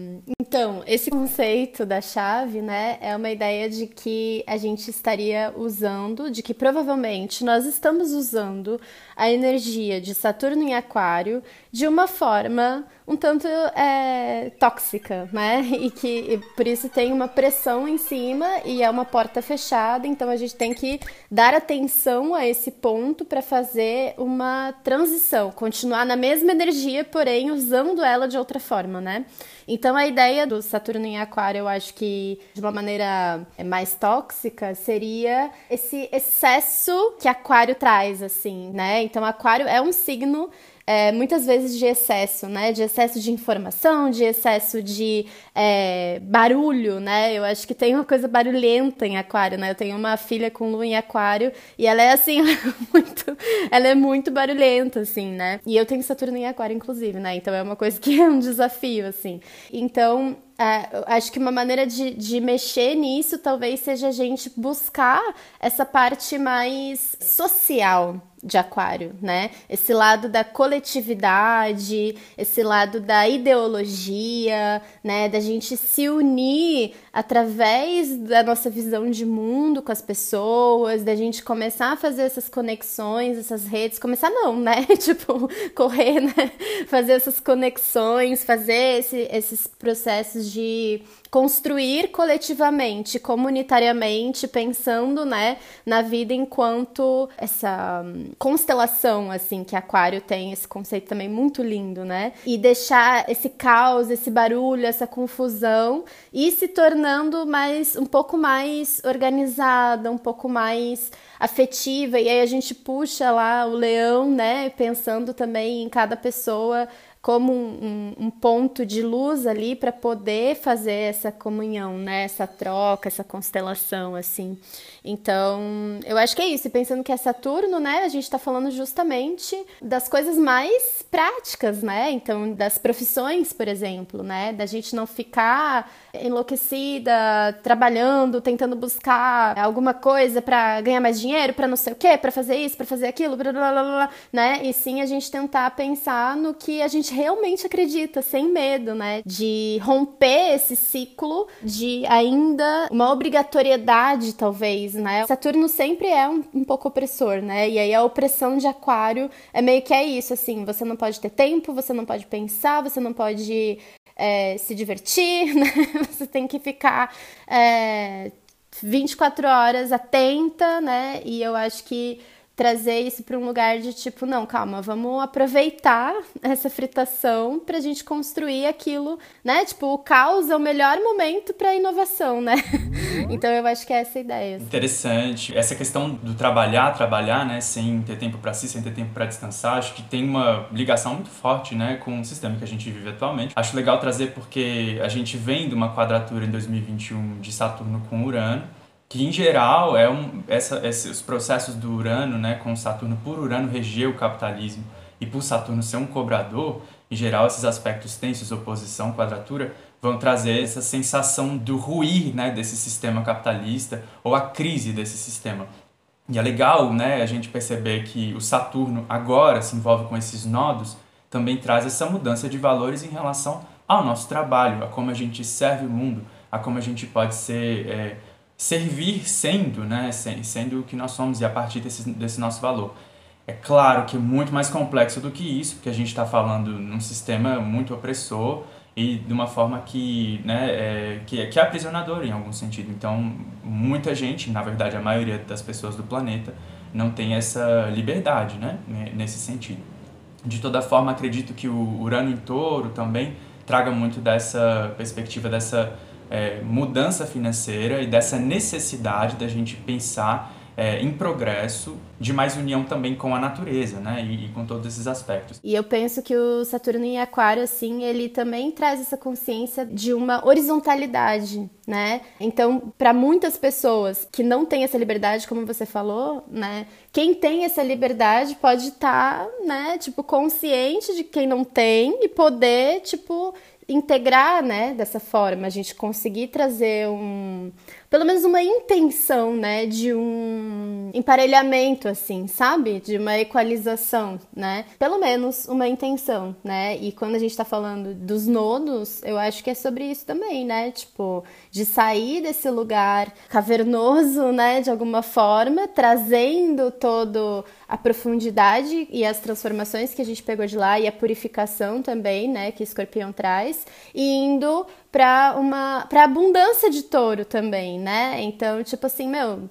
Então, esse conceito da chave, né, é uma ideia de que a gente estaria usando, de que provavelmente nós estamos usando a energia de Saturno em Aquário de uma forma um tanto é, tóxica, né? E que e por isso tem uma pressão em cima e é uma porta fechada, então a gente tem que dar atenção a esse ponto para fazer uma transição, continuar na mesma energia, porém usando ela de outra forma, né? Então a ideia do Saturno em Aquário, eu acho que de uma maneira mais tóxica, seria esse excesso que Aquário traz, assim, né? Então Aquário é um signo é, muitas vezes de excesso, né? De excesso de informação, de excesso de é, barulho, né? Eu acho que tem uma coisa barulhenta em aquário, né? Eu tenho uma filha com lua em aquário e ela é assim, *laughs* muito, ela é muito barulhenta, assim, né? E eu tenho Saturno em aquário, inclusive, né? Então é uma coisa que *laughs* é um desafio, assim. Então, é, acho que uma maneira de, de mexer nisso talvez seja a gente buscar essa parte mais social de Aquário, né? Esse lado da coletividade, esse lado da ideologia, né? Da gente se unir através da nossa visão de mundo com as pessoas, da gente começar a fazer essas conexões, essas redes, começar não, né? *laughs* tipo, correr, né? Fazer essas conexões, fazer esse, esses processos de construir coletivamente, comunitariamente, pensando, né, na vida enquanto essa hum, constelação, assim, que Aquário tem, esse conceito também muito lindo, né? E deixar esse caos, esse barulho, essa confusão e se tornando mais, um pouco mais organizada, um pouco mais afetiva. E aí a gente puxa lá o leão, né, pensando também em cada pessoa como um, um, ponto de luz ali para poder fazer essa comunhão, né? Essa troca, essa constelação, assim. Então, eu acho que é isso. E pensando que é Saturno, né? A gente está falando justamente das coisas mais práticas, né? Então, das profissões, por exemplo, né? Da gente não ficar enlouquecida, trabalhando, tentando buscar alguma coisa para ganhar mais dinheiro, para não sei o quê, para fazer isso, para fazer aquilo, blá, blá, blá, blá, né? E sim a gente tentar pensar no que a gente realmente acredita, sem medo, né? De romper esse ciclo de ainda uma obrigatoriedade, talvez, né? Saturno sempre é um, um pouco opressor, né? E aí a opressão de Aquário é meio que é isso, assim, você não pode ter tempo, você não pode pensar, você não pode é, se divertir, *laughs* né? Você tem que ficar é, 24 horas atenta, né? E eu acho que trazer isso para um lugar de tipo, não, calma, vamos aproveitar essa fritação para a gente construir aquilo, né? Tipo, o caos é o melhor momento para inovação, né? Uhum. então eu acho que é essa a ideia. Assim. Interessante. Essa questão do trabalhar, trabalhar, né, sem ter tempo para si, sem ter tempo para descansar, acho que tem uma ligação muito forte, né, com o sistema que a gente vive atualmente. Acho legal trazer porque a gente vem de uma quadratura em 2021 de Saturno com Urano que em geral é um, essa, esses processos do Urano, né, com Saturno por Urano reger o capitalismo e por Saturno ser um cobrador, em geral esses aspectos tensos, oposição, quadratura, vão trazer essa sensação do ruir, né, desse sistema capitalista ou a crise desse sistema. E é legal, né, a gente perceber que o Saturno agora se envolve com esses nodos, também traz essa mudança de valores em relação ao nosso trabalho, a como a gente serve o mundo, a como a gente pode ser é, servir sendo, né, sendo o que nós somos e a partir desse, desse nosso valor. É claro que é muito mais complexo do que isso, porque a gente está falando num sistema muito opressor e de uma forma que, né, é, que, é, que é aprisionador em algum sentido. Então, muita gente, na verdade a maioria das pessoas do planeta, não tem essa liberdade né, nesse sentido. De toda forma, acredito que o Urano em Touro também traga muito dessa perspectiva, dessa é, mudança financeira e dessa necessidade da gente pensar é, em progresso, de mais união também com a natureza, né? E, e, com todos esses aspectos. E eu penso que o Saturno em Aquário, assim, ele também traz essa consciência de uma horizontalidade, né? Então, para muitas pessoas que não têm essa liberdade, como você falou, né? Quem tem essa liberdade pode estar, tá, né? Tipo, consciente de quem não tem e poder, tipo, integrar, né, dessa forma, a gente conseguir trazer um, pelo menos uma intenção, né, de um emparelhamento, assim, sabe? De uma equalização, né? Pelo menos uma intenção, né? E quando a gente tá falando dos nodos, eu acho que é sobre isso também, né? Tipo, de sair desse lugar cavernoso, né, de alguma forma, trazendo todo a profundidade e as transformações que a gente pegou de lá e a purificação também, né, que Escorpião traz, e indo para uma para abundância de touro também, né? Então, tipo assim, meu,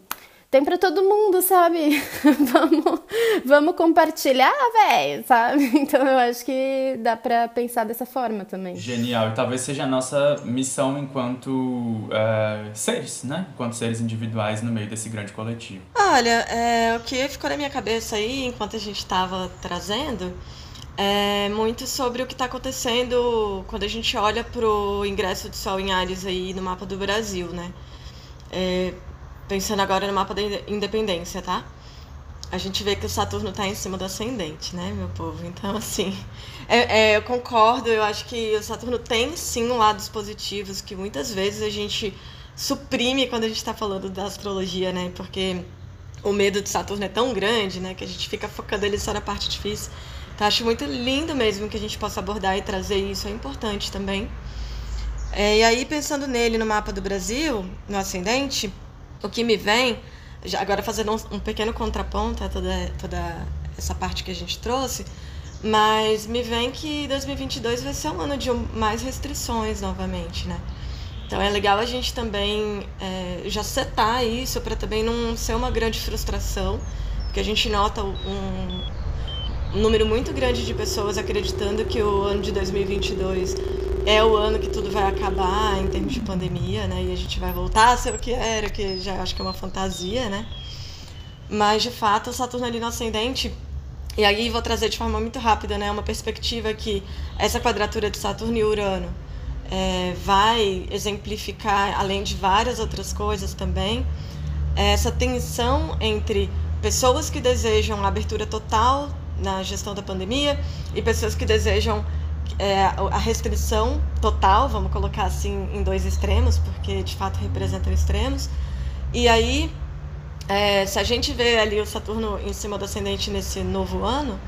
tem para todo mundo, sabe? *laughs* vamos, vamos compartilhar, velho, sabe? *laughs* Então eu acho que dá para pensar dessa forma também. Genial, e talvez seja a nossa missão enquanto uh, seres, né? Enquanto seres individuais no meio desse grande coletivo. Olha, é, o que ficou na minha cabeça aí enquanto a gente estava trazendo é muito sobre o que está acontecendo quando a gente olha para o ingresso de Sol em Ares aí no mapa do Brasil, né? É, pensando agora no mapa da independência, tá? A gente vê que o Saturno está em cima do ascendente, né, meu povo? Então, assim, *laughs* é, é, eu concordo, eu acho que o Saturno tem sim lados positivos que muitas vezes a gente suprime quando a gente está falando da astrologia, né? Porque o medo de Saturno é tão grande, né, que a gente fica focando ele só na parte difícil. Então, acho muito lindo mesmo que a gente possa abordar e trazer isso, é importante também. É, e aí, pensando nele no mapa do Brasil, no ascendente, o que me vem, agora fazendo um, um pequeno contraponto a toda, toda essa parte que a gente trouxe, mas me vem que 2022 vai ser um ano de mais restrições novamente, né? Então é legal a gente também é, já setar isso para também não ser uma grande frustração, porque a gente nota um, um número muito grande de pessoas acreditando que o ano de 2022 é o ano que tudo vai acabar em termos de pandemia, né? E a gente vai voltar a ser o que era, que já acho que é uma fantasia, né? Mas de fato, o Saturno ali no ascendente, e aí vou trazer de forma muito rápida, né? Uma perspectiva que essa quadratura de Saturno e Urano é, vai exemplificar, além de várias outras coisas também, essa tensão entre pessoas que desejam a abertura total na gestão da pandemia e pessoas que desejam é, a restrição total, vamos colocar assim em dois extremos, porque de fato representam extremos. E aí, é, se a gente vê ali o Saturno em cima do ascendente nesse novo ano,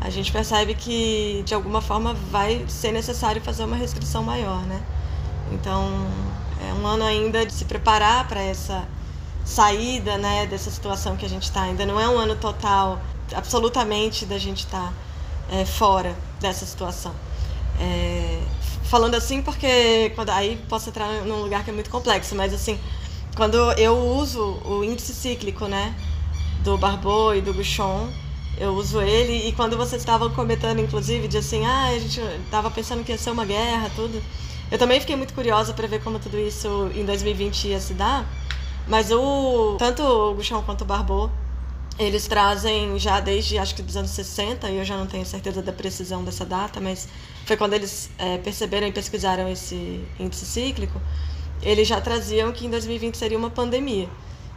a gente percebe que de alguma forma vai ser necessário fazer uma restrição maior, né? Então, é um ano ainda de se preparar para essa saída, né, dessa situação que a gente está. Ainda não é um ano total absolutamente da gente estar tá, é, fora dessa situação. É, falando assim porque quando, aí posso entrar num lugar que é muito complexo, mas assim, quando eu uso o índice cíclico, né, do Barbot e do Guchon, eu uso ele e quando vocês estavam comentando, inclusive, de assim, ah, a gente estava pensando que ia ser uma guerra, tudo. Eu também fiquei muito curiosa para ver como tudo isso em 2020 ia se dar. Mas o tanto o Guchon quanto o Barbot, eles trazem já desde acho que dos anos 60, e eu já não tenho certeza da precisão dessa data, mas foi quando eles é, perceberam e pesquisaram esse índice cíclico, eles já traziam que em 2020 seria uma pandemia.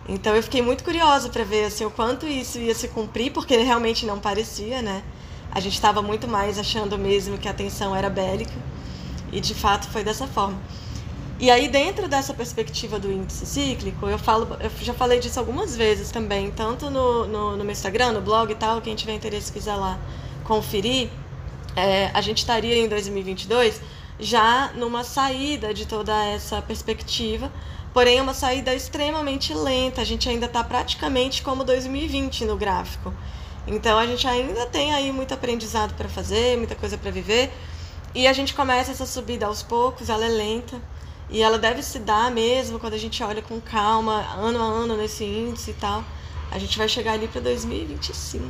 Então eu fiquei muito curiosa para ver assim, o quanto isso ia se cumprir, porque realmente não parecia, né? A gente estava muito mais achando mesmo que a tensão era bélica, e de fato foi dessa forma. E aí, dentro dessa perspectiva do índice cíclico, eu falo, eu já falei disso algumas vezes também, tanto no, no, no meu Instagram, no blog e tal, quem tiver interesse quiser lá conferir, é, a gente estaria em 2022 já numa saída de toda essa perspectiva, porém uma saída extremamente lenta. A gente ainda está praticamente como 2020 no gráfico. Então a gente ainda tem aí muito aprendizado para fazer, muita coisa para viver. E a gente começa essa subida aos poucos, ela é lenta. E ela deve se dar mesmo quando a gente olha com calma, ano a ano nesse índice e tal. A gente vai chegar ali para 2025.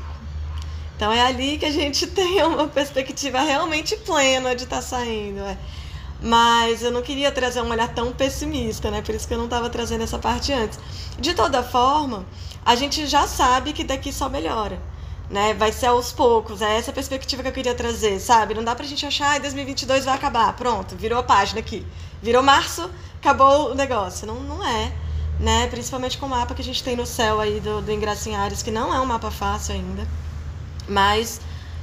Então é ali que a gente *laughs* tem uma perspectiva realmente plena de estar tá saindo. É. Mas eu não queria trazer um olhar tão pessimista, né? Por isso que eu não estava trazendo essa parte antes. De toda forma, a gente já sabe que daqui só melhora. Né? Vai ser aos poucos. É essa perspectiva que eu queria trazer, sabe? Não dá pra gente achar, ah, 2022 vai acabar. Pronto, virou a página aqui. Virou março, acabou o negócio. Não, não é. Né? Principalmente com o mapa que a gente tem no céu aí do, do Engracinhares, que não é um mapa fácil ainda. Mas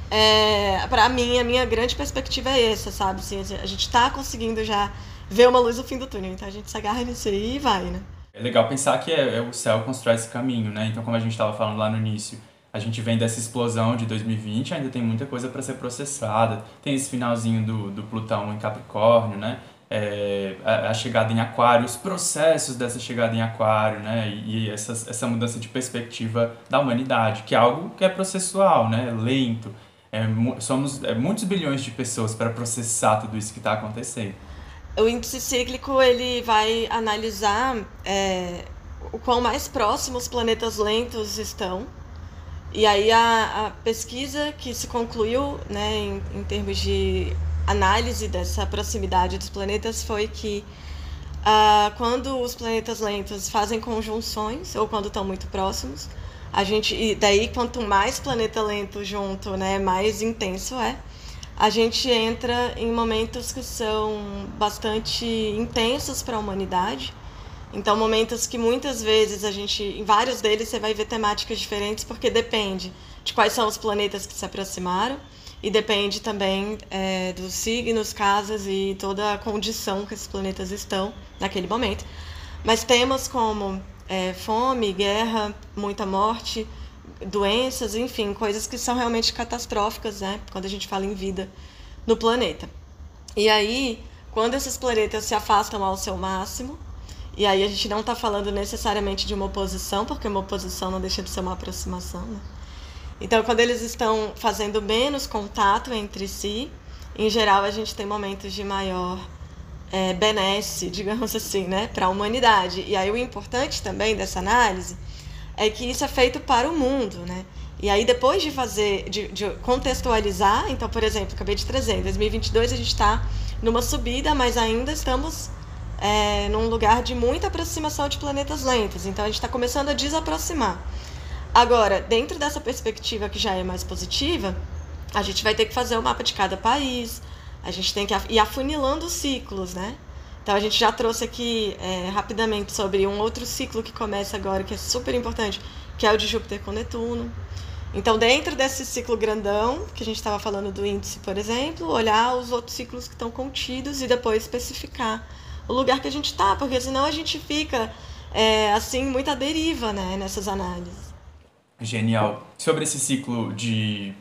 é, para mim, a minha grande perspectiva é essa, sabe? Assim, a gente está conseguindo já ver uma luz no fim do túnel. Então a gente se agarra nisso aí e vai, né? É legal pensar que é, é o céu constrói esse caminho, né? Então, como a gente estava falando lá no início, a gente vem dessa explosão de 2020, ainda tem muita coisa para ser processada. Tem esse finalzinho do, do Plutão em Capricórnio, né? É, a, a, chegada em Aquário, os processos dessa chegada em Aquário, né? E, e essa, essa mudança de perspectiva da humanidade, que é algo que é processual, né? Lento. É, somos é, muitos bilhões de pessoas para processar tudo isso que está acontecendo. O índice cíclico ele vai analisar é, o quão mais próximos os planetas lentos estão e aí a, a pesquisa que se concluiu, né, em, em termos de análise dessa proximidade dos planetas foi que uh, quando os planetas lentos fazem conjunções ou quando estão muito próximos, a gente e daí quanto mais planeta lento junto, né, mais intenso é. A gente entra em momentos que são bastante intensos para a humanidade então, momentos que muitas vezes a gente, em vários deles, você vai ver temáticas diferentes, porque depende de quais são os planetas que se aproximaram e depende também é, dos signos, casas e toda a condição que esses planetas estão naquele momento. Mas temas como é, fome, guerra, muita morte, doenças, enfim, coisas que são realmente catastróficas, né? Quando a gente fala em vida no planeta. E aí, quando esses planetas se afastam ao seu máximo, e aí a gente não está falando necessariamente de uma oposição, porque uma oposição não deixa de ser uma aproximação. Né? Então, quando eles estão fazendo menos contato entre si, em geral a gente tem momentos de maior é, benesse, digamos assim, né, para a humanidade. E aí o importante também dessa análise é que isso é feito para o mundo, né? E aí depois de fazer, de, de contextualizar, então, por exemplo, acabei de trazer, em 2022 a gente está numa subida, mas ainda estamos é, num lugar de muita aproximação de planetas lentos. Então a gente está começando a desaproximar. Agora, dentro dessa perspectiva que já é mais positiva, a gente vai ter que fazer o mapa de cada país, a gente tem que ir afunilando os ciclos, né? Então a gente já trouxe aqui é, rapidamente sobre um outro ciclo que começa agora, que é super importante, que é o de Júpiter com Netuno. Então, dentro desse ciclo grandão, que a gente estava falando do índice, por exemplo, olhar os outros ciclos que estão contidos e depois especificar o lugar que a gente está, porque senão a gente fica é, assim muita deriva né, nessas análises. Genial. Sobre esse ciclo de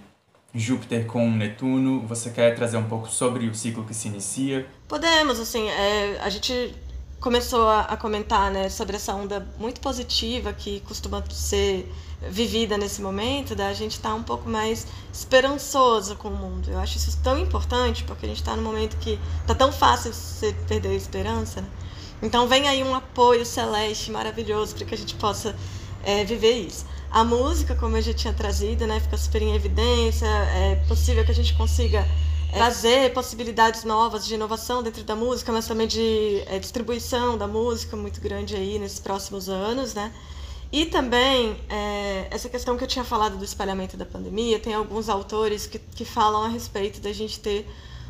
Júpiter com Netuno, você quer trazer um pouco sobre o ciclo que se inicia? Podemos, assim, é, a gente começou a, a comentar né, sobre essa onda muito positiva que costuma ser vivida nesse momento, da gente estar tá um pouco mais esperançoso com o mundo. Eu acho isso tão importante, porque a gente está num momento que está tão fácil você perder a esperança, né? Então vem aí um apoio celeste maravilhoso para que a gente possa é, viver isso. A música, como eu já tinha trazido, né, fica super em evidência. É possível que a gente consiga trazer possibilidades novas de inovação dentro da música, mas também de é, distribuição da música muito grande aí nesses próximos anos, né? E também, é, essa questão que eu tinha falado do espalhamento da pandemia, tem alguns autores que, que falam a respeito da gente ter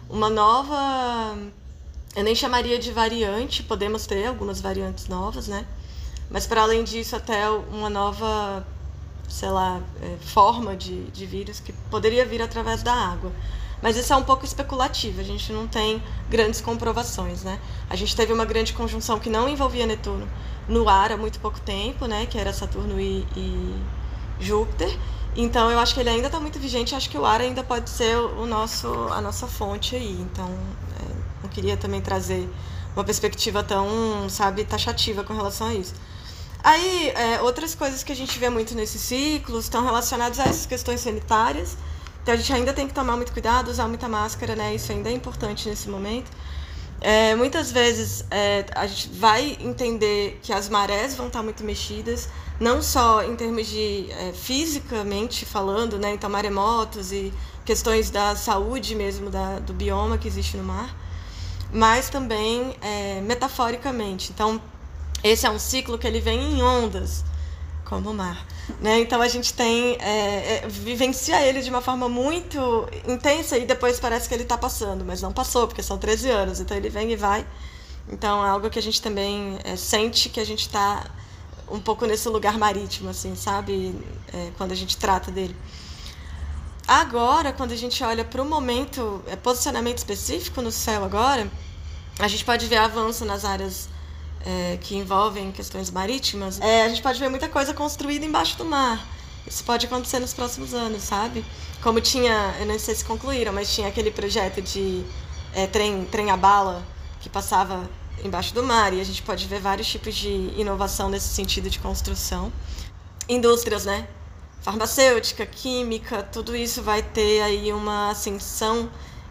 uma nova. Eu nem chamaria de variante, podemos ter algumas variantes novas, né? Mas, para além disso, até uma nova, sei lá, é, forma de, de vírus que poderia vir através da água. Mas isso é um pouco especulativo, a gente não tem grandes comprovações, né? A gente teve uma grande conjunção que não envolvia Netuno no ar há muito pouco tempo, né? Que era Saturno e, e Júpiter. Então eu acho que ele ainda está muito vigente. Acho que o ar ainda pode ser o nosso, a nossa fonte aí. Então é, não queria também trazer uma perspectiva tão, sabe, taxativa com relação a isso. Aí é, outras coisas que a gente vê muito nesses ciclos estão relacionadas a essas questões sanitárias. Então a gente ainda tem que tomar muito cuidado, usar muita máscara, né? Isso ainda é importante nesse momento. É, muitas vezes é, a gente vai entender que as marés vão estar muito mexidas, não só em termos de é, fisicamente falando, né? Então maremotos e questões da saúde mesmo da, do bioma que existe no mar, mas também é, metaforicamente. Então esse é um ciclo que ele vem em ondas, como o mar. Né? Então a gente tem é, é, vivencia ele de uma forma muito intensa e depois parece que ele está passando, mas não passou porque são 13 anos, então ele vem e vai. Então é algo que a gente também é, sente que a gente está um pouco nesse lugar marítimo, assim, sabe? É, quando a gente trata dele. Agora, quando a gente olha para o momento, é, posicionamento específico no céu agora, a gente pode ver avanço nas áreas é, que envolvem questões marítimas, é, a gente pode ver muita coisa construída embaixo do mar. Isso pode acontecer nos próximos anos, sabe? Como tinha, eu não sei se concluíram, mas tinha aquele projeto de é, trem, trem a bala que passava embaixo do mar e a gente pode ver vários tipos de inovação nesse sentido de construção. Indústrias, né? Farmacêutica, química, tudo isso vai ter aí uma ascensão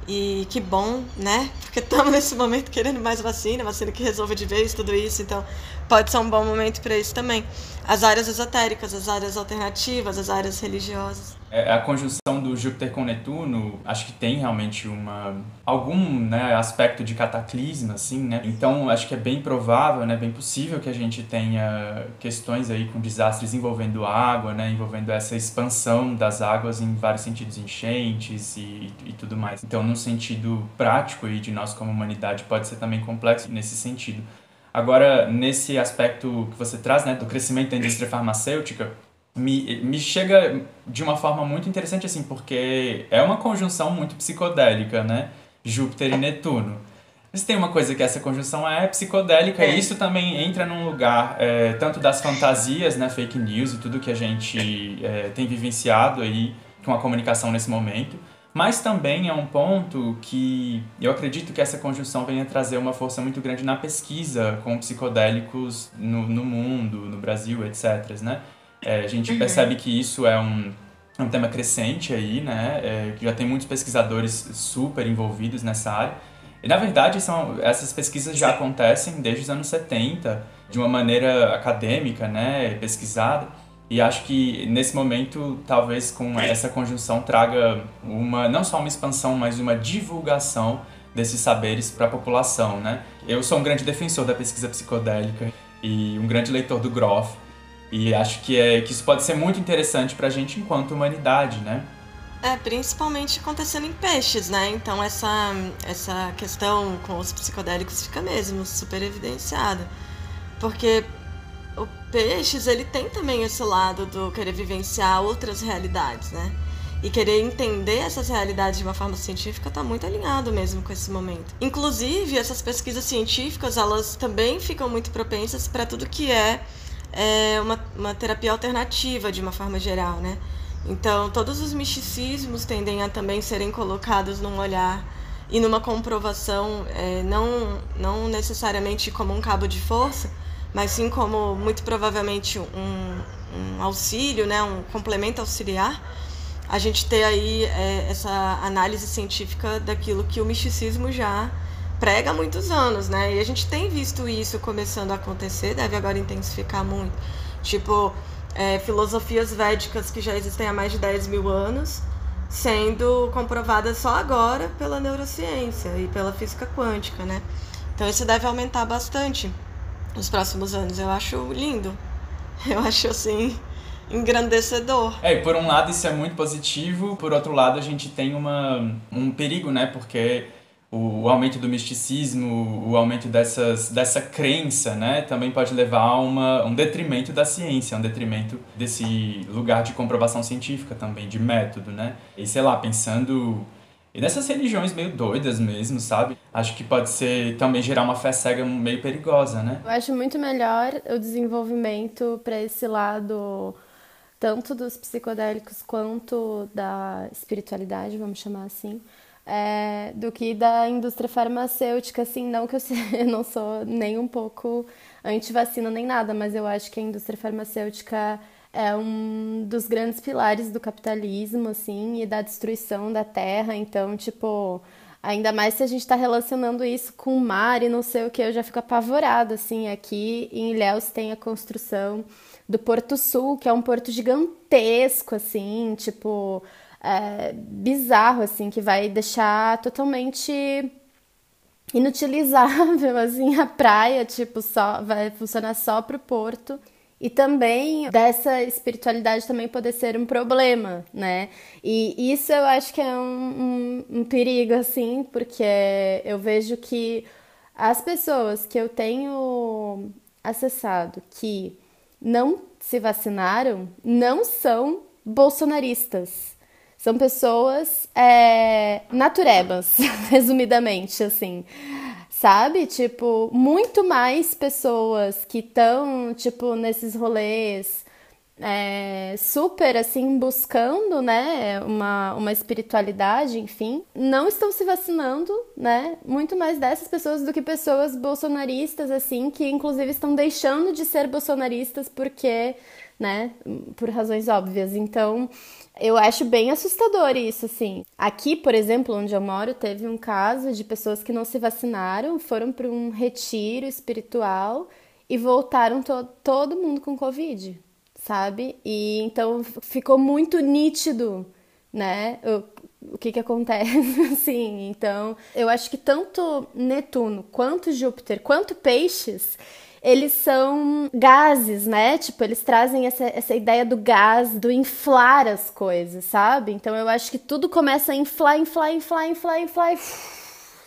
e que bom, né? Porque estamos nesse momento querendo mais vacina, vacina que resolva de vez tudo isso, então pode ser um bom momento para isso também. As áreas esotéricas, as áreas alternativas, as áreas religiosas. É, a conjunção do Júpiter com Netuno, acho que tem realmente uma algum né, aspecto de cataclisma, assim, né? Então, acho que é bem provável, né, bem possível que a gente tenha questões aí com desastres envolvendo água, né, envolvendo essa expansão das águas em vários sentidos, enchentes e, e tudo mais. Então, no sentido prático aí de nós como humanidade, pode ser também complexo nesse sentido. Agora, nesse aspecto que você traz, né, do crescimento da indústria farmacêutica, me, me chega de uma forma muito interessante, assim, porque é uma conjunção muito psicodélica, né? Júpiter e Netuno. Mas tem uma coisa que essa conjunção é psicodélica, é. e isso também entra num lugar é, tanto das fantasias, né, fake news e tudo que a gente é, tem vivenciado aí com a comunicação nesse momento, mas também é um ponto que eu acredito que essa conjunção venha trazer uma força muito grande na pesquisa com psicodélicos no, no mundo, no Brasil, etc. Né? É, a gente uhum. percebe que isso é um, um tema crescente aí, né? É, que já tem muitos pesquisadores super envolvidos nessa área. E, na verdade, são, essas pesquisas já acontecem desde os anos 70, de uma maneira acadêmica, né? Pesquisada. E acho que nesse momento, talvez com essa conjunção traga uma não só uma expansão, mas uma divulgação desses saberes para a população, né? Eu sou um grande defensor da pesquisa psicodélica e um grande leitor do Groff. E acho que, é, que isso pode ser muito interessante para a gente enquanto humanidade, né? É, principalmente acontecendo em peixes, né? Então essa, essa questão com os psicodélicos fica mesmo super evidenciada. Porque o peixes, ele tem também esse lado do querer vivenciar outras realidades, né? E querer entender essas realidades de uma forma científica está muito alinhado mesmo com esse momento. Inclusive, essas pesquisas científicas, elas também ficam muito propensas para tudo que é, é uma, uma terapia alternativa de uma forma geral, né? Então, todos os misticismos tendem a também serem colocados num olhar e numa comprovação, é, não, não necessariamente como um cabo de força, mas sim como muito provavelmente um, um auxílio, né, um complemento auxiliar, a gente ter aí é, essa análise científica daquilo que o misticismo já prega há muitos anos, né? E a gente tem visto isso começando a acontecer, deve agora intensificar muito. Tipo, é, filosofias védicas que já existem há mais de 10 mil anos, sendo comprovadas só agora pela neurociência e pela física quântica, né? Então isso deve aumentar bastante nos próximos anos. Eu acho lindo. Eu acho assim engrandecedor. É, por um lado isso é muito positivo, por outro lado a gente tem uma, um perigo, né? Porque o, aumento do misticismo, o aumento dessas, dessa crença, né? Também pode levar a uma, um detrimento da ciência, um detrimento desse lugar de comprovação científica também, de método, né? E sei lá, pensando e nessas religiões meio doidas mesmo, sabe? Acho que pode ser também gerar uma fé cega meio perigosa, né? Eu acho muito melhor o desenvolvimento para esse lado tanto dos psicodélicos quanto da espiritualidade, vamos chamar assim, é, do que da indústria farmacêutica, assim, não que eu, *laughs* eu não sou nem um pouco anti-vacina nem nada, mas eu acho que a indústria farmacêutica é um dos grandes pilares do capitalismo, assim, e da destruição da terra, então, tipo, ainda mais se a gente está relacionando isso com o mar e não sei o que, eu já fico apavorada, assim, aqui em Ilhéus tem a construção do Porto Sul, que é um porto gigantesco, assim, tipo, é, bizarro, assim, que vai deixar totalmente inutilizável, *laughs* assim, a praia, tipo, só vai funcionar só pro porto. E também dessa espiritualidade também poder ser um problema, né? E isso eu acho que é um, um, um perigo, assim, porque eu vejo que as pessoas que eu tenho acessado que não se vacinaram não são bolsonaristas. São pessoas é, naturebas, *laughs* resumidamente, assim. Sabe? Tipo, muito mais pessoas que estão, tipo, nesses rolês é, super assim buscando né uma, uma espiritualidade enfim não estão se vacinando né muito mais dessas pessoas do que pessoas bolsonaristas assim que inclusive estão deixando de ser bolsonaristas porque né por razões óbvias então eu acho bem assustador isso, assim. Aqui, por exemplo, onde eu moro, teve um caso de pessoas que não se vacinaram, foram para um retiro espiritual e voltaram to todo mundo com Covid sabe? E então ficou muito nítido, né? O, o que que acontece, *laughs* assim. Então, eu acho que tanto Netuno quanto Júpiter, quanto Peixes, eles são gases, né? Tipo, eles trazem essa, essa ideia do gás, do inflar as coisas, sabe? Então eu acho que tudo começa a inflar, inflar, inflar, inflar, inflar. inflar *laughs*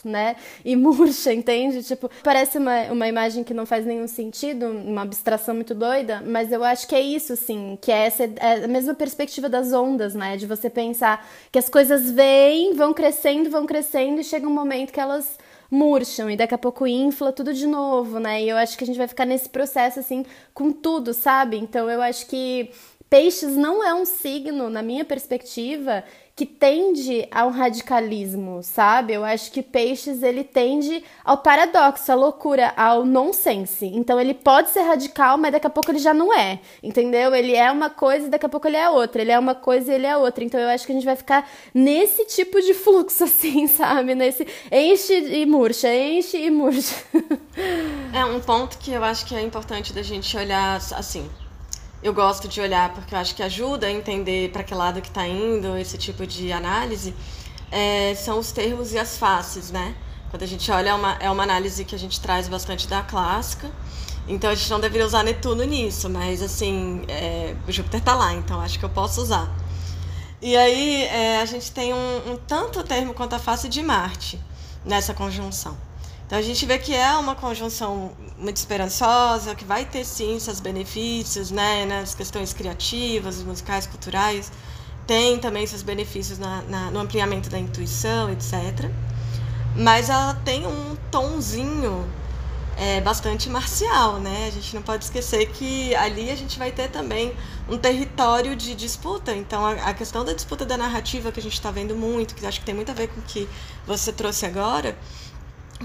né? E murcha, *laughs* entende? Tipo, parece uma, uma imagem que não faz nenhum sentido, uma abstração muito doida, mas eu acho que é isso, assim, que é, essa, é a mesma perspectiva das ondas, né? De você pensar que as coisas vêm, vão crescendo, vão crescendo e chega um momento que elas murcham e daqui a pouco infla tudo de novo, né? E eu acho que a gente vai ficar nesse processo assim com tudo, sabe? Então eu acho que peixes não é um signo, na minha perspectiva, que tende ao radicalismo, sabe? Eu acho que Peixes ele tende ao paradoxo, à loucura, ao nonsense. Então ele pode ser radical, mas daqui a pouco ele já não é, entendeu? Ele é uma coisa e daqui a pouco ele é outra. Ele é uma coisa e ele é outra. Então eu acho que a gente vai ficar nesse tipo de fluxo *laughs* assim, sabe? Nesse enche e murcha, enche e murcha. é um ponto que eu acho que é importante da gente olhar assim eu gosto de olhar porque eu acho que ajuda a entender para que lado que está indo esse tipo de análise, é, são os termos e as faces, né? Quando a gente olha, é uma, é uma análise que a gente traz bastante da clássica, então a gente não deveria usar Netuno nisso, mas assim, é, o Júpiter está lá, então acho que eu posso usar. E aí é, a gente tem um, um tanto termo quanto a face de Marte nessa conjunção. Então a gente vê que é uma conjunção muito esperançosa, que vai ter sim seus benefícios, né, nas questões criativas, musicais, culturais, tem também seus benefícios na, na, no ampliamento da intuição, etc. Mas ela tem um tonzinho é, bastante marcial, né? A gente não pode esquecer que ali a gente vai ter também um território de disputa. Então, a, a questão da disputa da narrativa que a gente está vendo muito, que acho que tem muito a ver com o que você trouxe agora,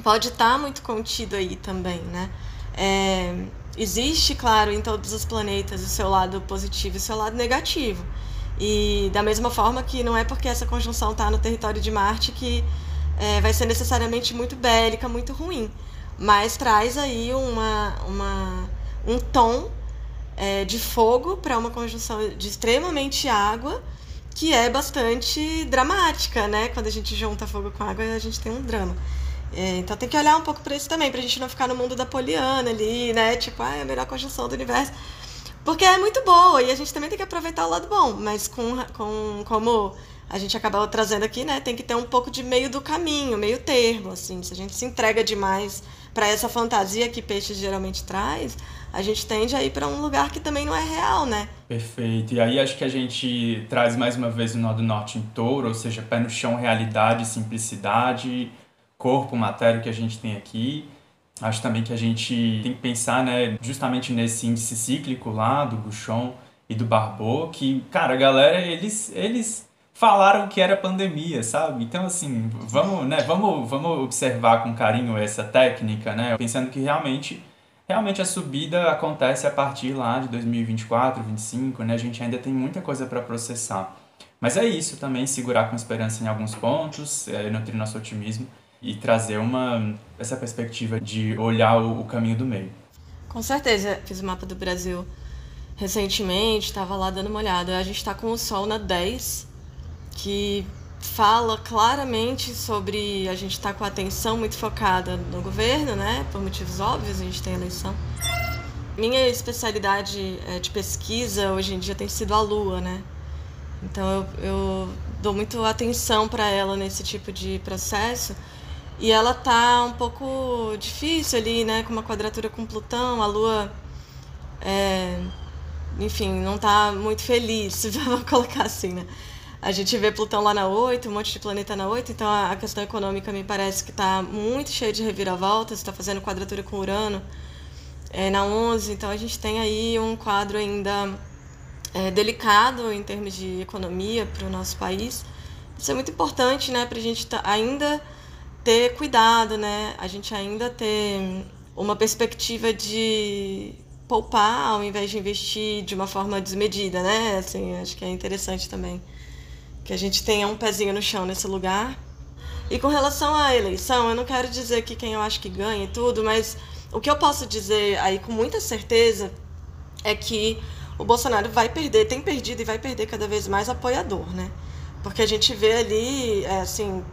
pode estar tá muito contido aí também, né? É, existe, claro, em todos os planetas o seu lado positivo e o seu lado negativo. E da mesma forma que não é porque essa conjunção está no território de Marte que é, vai ser necessariamente muito bélica, muito ruim. Mas traz aí uma, uma, um tom é, de fogo para uma conjunção de extremamente água, que é bastante dramática, né? Quando a gente junta fogo com água, a gente tem um drama. É, então tem que olhar um pouco para isso também, para a gente não ficar no mundo da Poliana ali, né? Tipo, ah, é a melhor conjunção do universo. Porque é muito boa e a gente também tem que aproveitar o lado bom, mas com, com como a gente acabou trazendo aqui, né? Tem que ter um pouco de meio do caminho, meio termo, assim. Se a gente se entrega demais para essa fantasia que peixes geralmente traz, a gente tende a ir para um lugar que também não é real, né? Perfeito. E aí acho que a gente traz mais uma vez o Nó do Norte em touro, ou seja, pé no chão, realidade, simplicidade, corpo, matéria que a gente tem aqui. Acho também que a gente tem que pensar, né, justamente nesse índice cíclico lá do Bouchon e do Barbot, que, cara, a galera, eles, eles falaram que era pandemia, sabe? Então, assim, vamos, né, vamos, vamos observar com carinho essa técnica, né? Pensando que realmente, realmente a subida acontece a partir lá de 2024, 2025, né? A gente ainda tem muita coisa para processar. Mas é isso também, segurar com esperança em alguns pontos, é, nutrir nosso otimismo e trazer uma essa perspectiva de olhar o, o caminho do meio. Com certeza, fiz o mapa do Brasil recentemente, estava lá dando uma olhada. A gente está com o Sol na 10, que fala claramente sobre a gente estar tá com a atenção muito focada no governo, né? Por motivos óbvios, a gente tem eleição. Minha especialidade é, de pesquisa hoje em dia tem sido a Lua, né? Então eu, eu dou muito atenção para ela nesse tipo de processo. E ela tá um pouco difícil ali, né? Com uma quadratura com Plutão, a Lua, é, enfim, não tá muito feliz, *laughs* vamos colocar assim, né? A gente vê Plutão lá na 8, um monte de planeta na 8, então a questão econômica me parece que está muito cheia de reviravoltas, está fazendo quadratura com Urano é, na 11, então a gente tem aí um quadro ainda é, delicado em termos de economia para o nosso país. Isso é muito importante né, para a gente tá, ainda ter cuidado, né? a gente ainda ter uma perspectiva de poupar ao invés de investir de uma forma desmedida, né? Assim, acho que é interessante também que a gente tenha um pezinho no chão nesse lugar. E com relação à eleição, eu não quero dizer que quem eu acho que ganha e tudo, mas o que eu posso dizer aí com muita certeza é que o Bolsonaro vai perder, tem perdido e vai perder cada vez mais apoiador, né? Porque a gente vê ali, é, assim,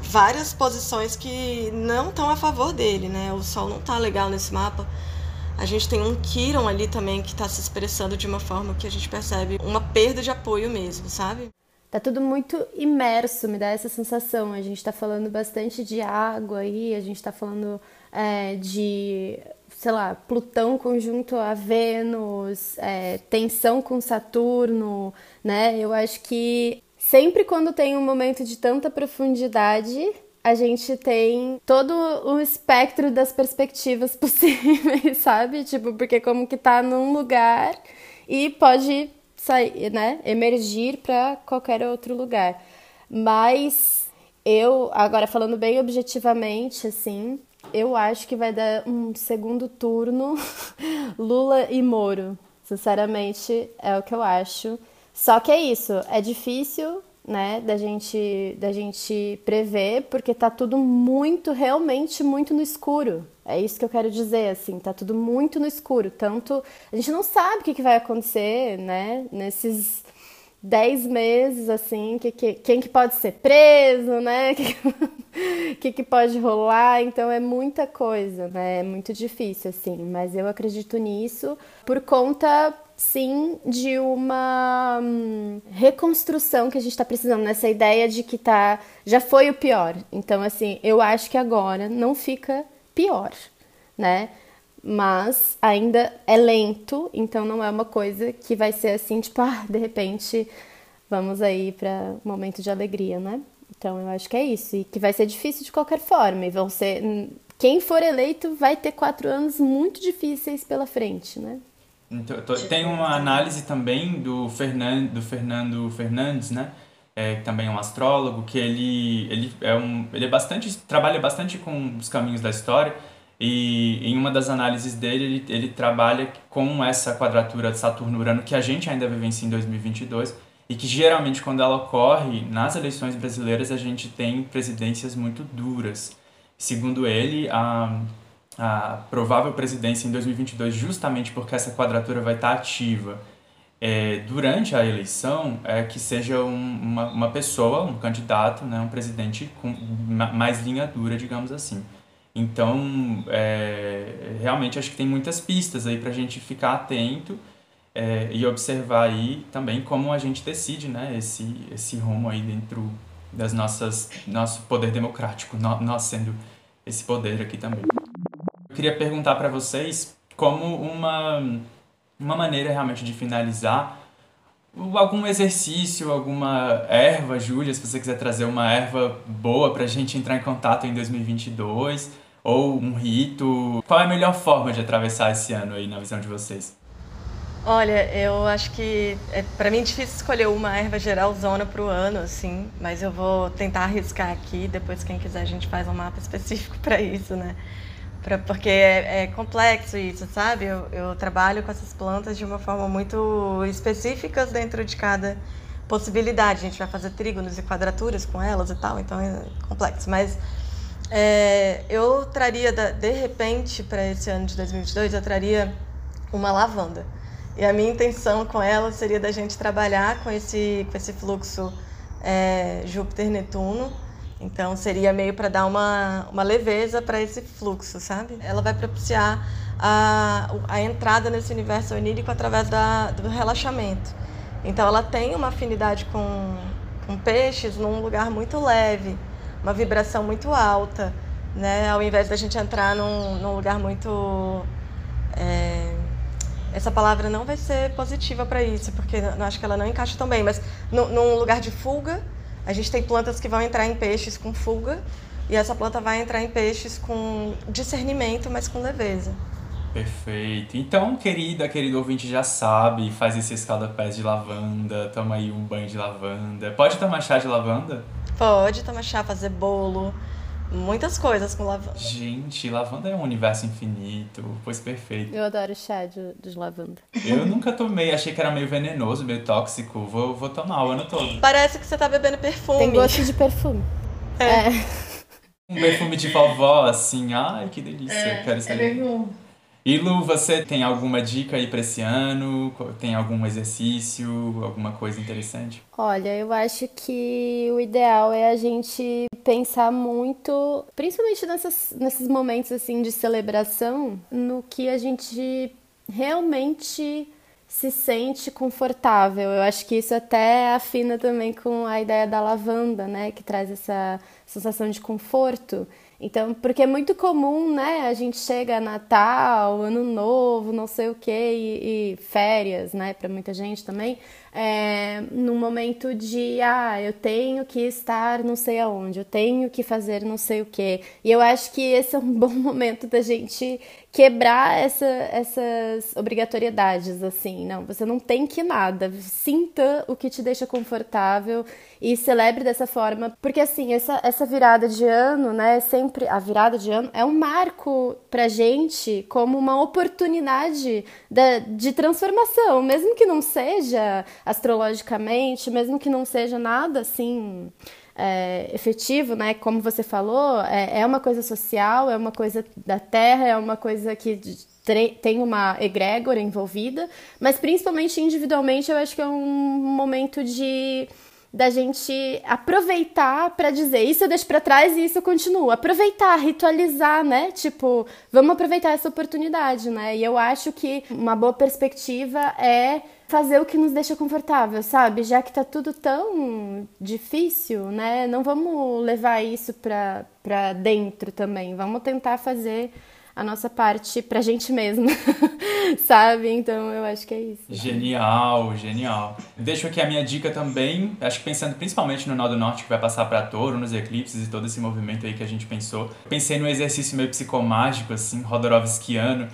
várias posições que não estão a favor dele, né? O Sol não tá legal nesse mapa. A gente tem um Kiron ali também que está se expressando de uma forma que a gente percebe uma perda de apoio mesmo, sabe? Tá tudo muito imerso, me dá essa sensação. A gente tá falando bastante de água aí, a gente tá falando é, de, sei lá, Plutão conjunto a Vênus, é, tensão com Saturno, né? Eu acho que sempre quando tem um momento de tanta profundidade, a gente tem todo o espectro das perspectivas *laughs* possíveis, sabe? Tipo, porque como que tá num lugar e pode sair, né, emergir para qualquer outro lugar. Mas eu, agora falando bem objetivamente, assim, eu acho que vai dar um segundo turno *laughs* Lula e Moro. Sinceramente, é o que eu acho. Só que é isso, é difícil né, da gente, da gente prever, porque tá tudo muito, realmente muito no escuro. É isso que eu quero dizer, assim, tá tudo muito no escuro. Tanto a gente não sabe o que, que vai acontecer, né, nesses dez meses, assim, que, que, quem que pode ser preso, né, *laughs* que, que, que pode rolar. Então é muita coisa, né, é muito difícil, assim. Mas eu acredito nisso por conta sim de uma hum, reconstrução que a gente está precisando nessa ideia de que tá já foi o pior. Então assim, eu acho que agora não fica pior, né? Mas ainda é lento, então não é uma coisa que vai ser assim, tipo, *laughs* ah, de repente vamos aí para um momento de alegria, né? Então eu acho que é isso e que vai ser difícil de qualquer forma e vão ser hum, quem for eleito vai ter quatro anos muito difíceis pela frente, né? Então, tô, tem uma análise também do Fernando, do Fernando Fernandes, né? É, que também é um astrólogo, que ele, ele, é um, ele é bastante, trabalha bastante com os caminhos da história e em uma das análises dele, ele, ele trabalha com essa quadratura de Saturno-Urano que a gente ainda vivencia em 2022 e que geralmente quando ela ocorre nas eleições brasileiras a gente tem presidências muito duras. Segundo ele, a, a provável presidência em 2022, justamente porque essa quadratura vai estar ativa é, durante a eleição, é que seja um, uma, uma pessoa, um candidato, né, um presidente com mais linha dura, digamos assim. Então, é, realmente acho que tem muitas pistas aí para a gente ficar atento é, e observar aí também como a gente decide né, esse, esse rumo aí dentro das nossas nosso poder democrático, nós sendo esse poder aqui também. Eu queria perguntar para vocês como uma, uma maneira realmente de finalizar algum exercício, alguma erva, Júlia, se você quiser trazer uma erva boa para a gente entrar em contato em 2022, ou um rito. Qual é a melhor forma de atravessar esse ano aí na visão de vocês? Olha, eu acho que é para mim é difícil escolher uma erva geral zona para o ano, assim, mas eu vou tentar arriscar aqui. Depois, quem quiser, a gente faz um mapa *laughs* específico para isso, né? Pra, porque é, é, complexo isso, sabe? Eu, eu trabalho com essas plantas de uma forma muito específica dentro de cada possibilidade. A gente vai fazer trígonos e quadraturas com elas e tal, então é complexo. Mas é, eu traria, de repente, para esse ano de 2022, eu traria uma lavanda. E a minha intenção com ela seria da gente trabalhar com esse, com esse fluxo é, Júpiter-Netuno. Então seria meio para dar uma, uma leveza para esse fluxo, sabe? Ela vai propiciar a, a entrada nesse universo onírico através da, do relaxamento. Então ela tem uma afinidade com, com peixes num lugar muito leve, uma vibração muito alta, né? Ao invés da gente entrar num, num lugar muito é, essa palavra não vai ser positiva para isso, porque eu acho que ela não encaixa tão bem. Mas no, num lugar de fuga, a gente tem plantas que vão entrar em peixes com fuga, e essa planta vai entrar em peixes com discernimento, mas com leveza. Perfeito. Então, querida, querido ouvinte já sabe, faz esse escalda-pés de lavanda, toma aí um banho de lavanda. Pode tomar chá de lavanda? Pode tomar chá, fazer bolo, muitas coisas com lavanda. Gente, lavanda é um universo infinito, pois perfeito. Eu adoro chá de, de lavanda. Eu nunca tomei, achei que era meio venenoso, meio tóxico. Vou, vou tomar o ano todo. Parece que você tá bebendo perfume. Tem gosto de perfume. É. é. Um perfume de vovó, assim, ai que delícia, é, quero saber. É bem bom. E Lu, você tem alguma dica aí para esse ano? Tem algum exercício, alguma coisa interessante? Olha, eu acho que o ideal é a gente pensar muito, principalmente nessas, nesses momentos assim de celebração, no que a gente realmente se sente confortável. Eu acho que isso até afina também com a ideia da lavanda, né, que traz essa sensação de conforto. Então, porque é muito comum, né? A gente chega Natal, Ano Novo, não sei o que, e, e férias, né? Para muita gente também é, num momento de ah, eu tenho que estar não sei aonde, eu tenho que fazer não sei o que. E eu acho que esse é um bom *laughs* momento da gente quebrar essa, essas obrigatoriedades, assim. Não, você não tem que nada. Sinta o que te deixa confortável e celebre dessa forma. Porque assim, essa, essa virada de ano, né? Sempre a virada de ano é um marco pra gente como uma oportunidade de, de transformação, mesmo que não seja astrologicamente, mesmo que não seja nada assim é, efetivo, né? Como você falou, é, é uma coisa social, é uma coisa da terra, é uma coisa que tem uma egrégora envolvida, mas principalmente individualmente eu acho que é um momento de da gente aproveitar para dizer isso eu deixo para trás e isso eu continuo. Aproveitar, ritualizar, né? Tipo, vamos aproveitar essa oportunidade, né? E eu acho que uma boa perspectiva é fazer o que nos deixa confortável, sabe? Já que tá tudo tão difícil, né? Não vamos levar isso para pra dentro também. Vamos tentar fazer a nossa parte pra gente mesmo, *laughs* sabe? Então eu acho que é isso. Genial, genial. Deixo aqui a minha dica também, acho que pensando principalmente no Nó do Norte que vai passar para Touro, nos eclipses e todo esse movimento aí que a gente pensou. Pensei no exercício meio psicomágico, assim, Rodorovskiano,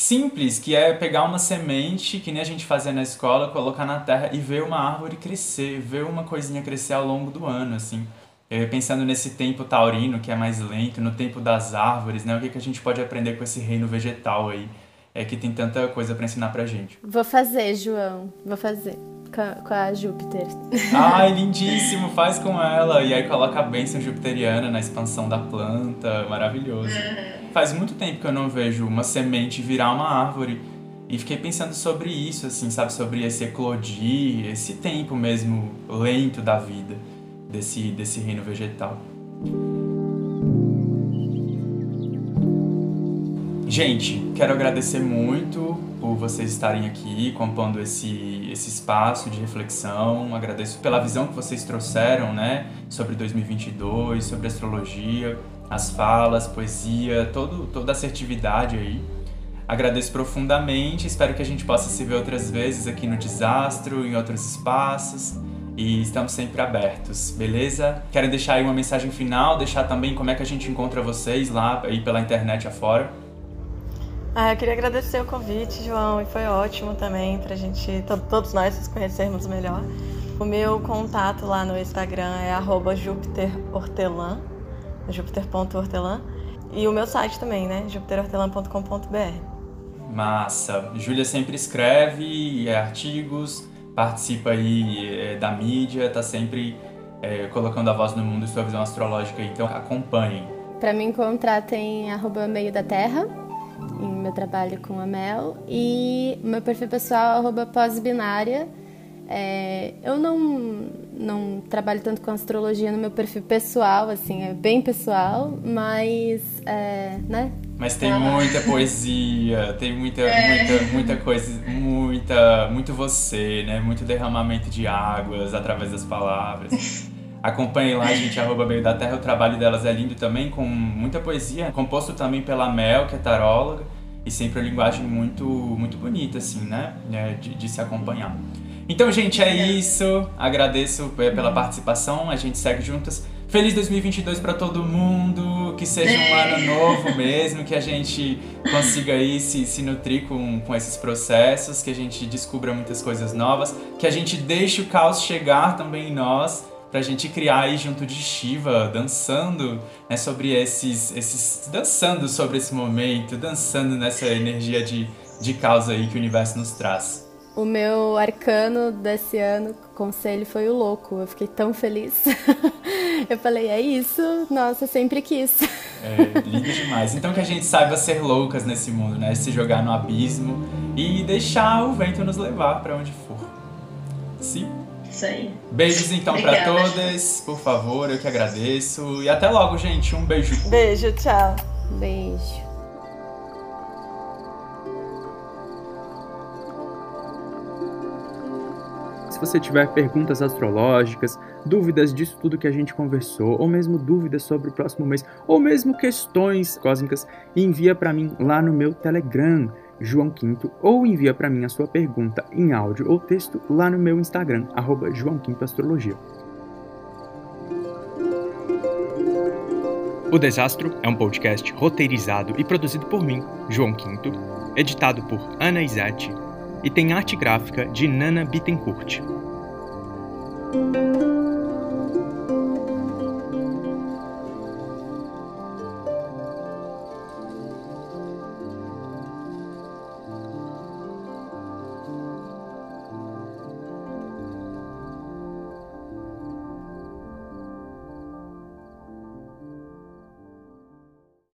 simples, que é pegar uma semente, que nem a gente fazia na escola, colocar na terra e ver uma árvore crescer, ver uma coisinha crescer ao longo do ano, assim. É, pensando nesse tempo taurino, que é mais lento, no tempo das árvores, né? O que, que a gente pode aprender com esse reino vegetal aí? É que tem tanta coisa para ensinar pra gente. Vou fazer, João. Vou fazer. Com a Júpiter. Ai, lindíssimo, faz com ela. E aí coloca a bênção jupiteriana na expansão da planta, maravilhoso. Faz muito tempo que eu não vejo uma semente virar uma árvore. E fiquei pensando sobre isso, assim, sabe? Sobre esse eclodir, esse tempo mesmo lento da vida desse, desse reino vegetal. Gente, quero agradecer muito por vocês estarem aqui compondo esse, esse espaço de reflexão. Agradeço pela visão que vocês trouxeram, né, sobre 2022, sobre astrologia, as falas, poesia, todo, toda a assertividade aí. Agradeço profundamente, espero que a gente possa se ver outras vezes aqui no Desastro, em outros espaços. E estamos sempre abertos, beleza? Quero deixar aí uma mensagem final, deixar também como é que a gente encontra vocês lá aí pela internet afora. Ah, eu queria agradecer o convite, João, e foi ótimo também pra gente, todos nós, nos conhecermos melhor. O meu contato lá no Instagram é jupiterhortelã, jupiter.hortelã, e o meu site também, né, jupiterhortelã.com.br. Massa! Júlia sempre escreve artigos, participa aí é, da mídia, tá sempre é, colocando a voz no mundo e sua visão astrológica, então acompanhem. Para me encontrar tem arroba meio da terra, em meu trabalho com a Mel. E meu perfil pessoal, arroba pós-binária. É, eu não, não trabalho tanto com astrologia no meu perfil pessoal, assim, é bem pessoal, mas, é, né? Mas tem muita poesia, tem muita, é. muita, muita coisa, muita, muito você, né? Muito derramamento de águas através das palavras. *laughs* Acompanhem lá, gente, arroba Meio da Terra. O trabalho delas é lindo também, com muita poesia, composto também pela Mel, que é taróloga, e sempre uma linguagem muito, muito bonita, assim, né? É, de, de se acompanhar. Então, gente, é isso. Agradeço é, pela participação. A gente segue juntas. Feliz 2022 para todo mundo. Que seja um ano novo mesmo. Que a gente consiga aí se, se nutrir com, com esses processos. Que a gente descubra muitas coisas novas. Que a gente deixe o caos chegar também em nós pra gente criar aí junto de Shiva, dançando né, sobre esses, esses. dançando sobre esse momento, dançando nessa energia de, de causa aí que o universo nos traz. O meu arcano desse ano, conselho, foi o louco. Eu fiquei tão feliz. *laughs* eu falei, é isso, nossa, sempre quis. É, lindo demais. Então que a gente saiba ser loucas nesse mundo, né? Se jogar no abismo e deixar o vento nos levar para onde for. Sim. Isso aí. Beijos então para todas, por favor, eu que agradeço. E até logo, gente. Um beijo. Beijo, tchau. Beijo. Se você tiver perguntas astrológicas, dúvidas disso tudo que a gente conversou, ou mesmo dúvidas sobre o próximo mês, ou mesmo questões cósmicas, envia para mim lá no meu Telegram João Quinto, ou envia para mim a sua pergunta em áudio ou texto lá no meu Instagram, arroba João Quinto Astrologia. O Desastro é um podcast roteirizado e produzido por mim, João Quinto, editado por Ana Isati e tem arte gráfica de Nana Bittencourt.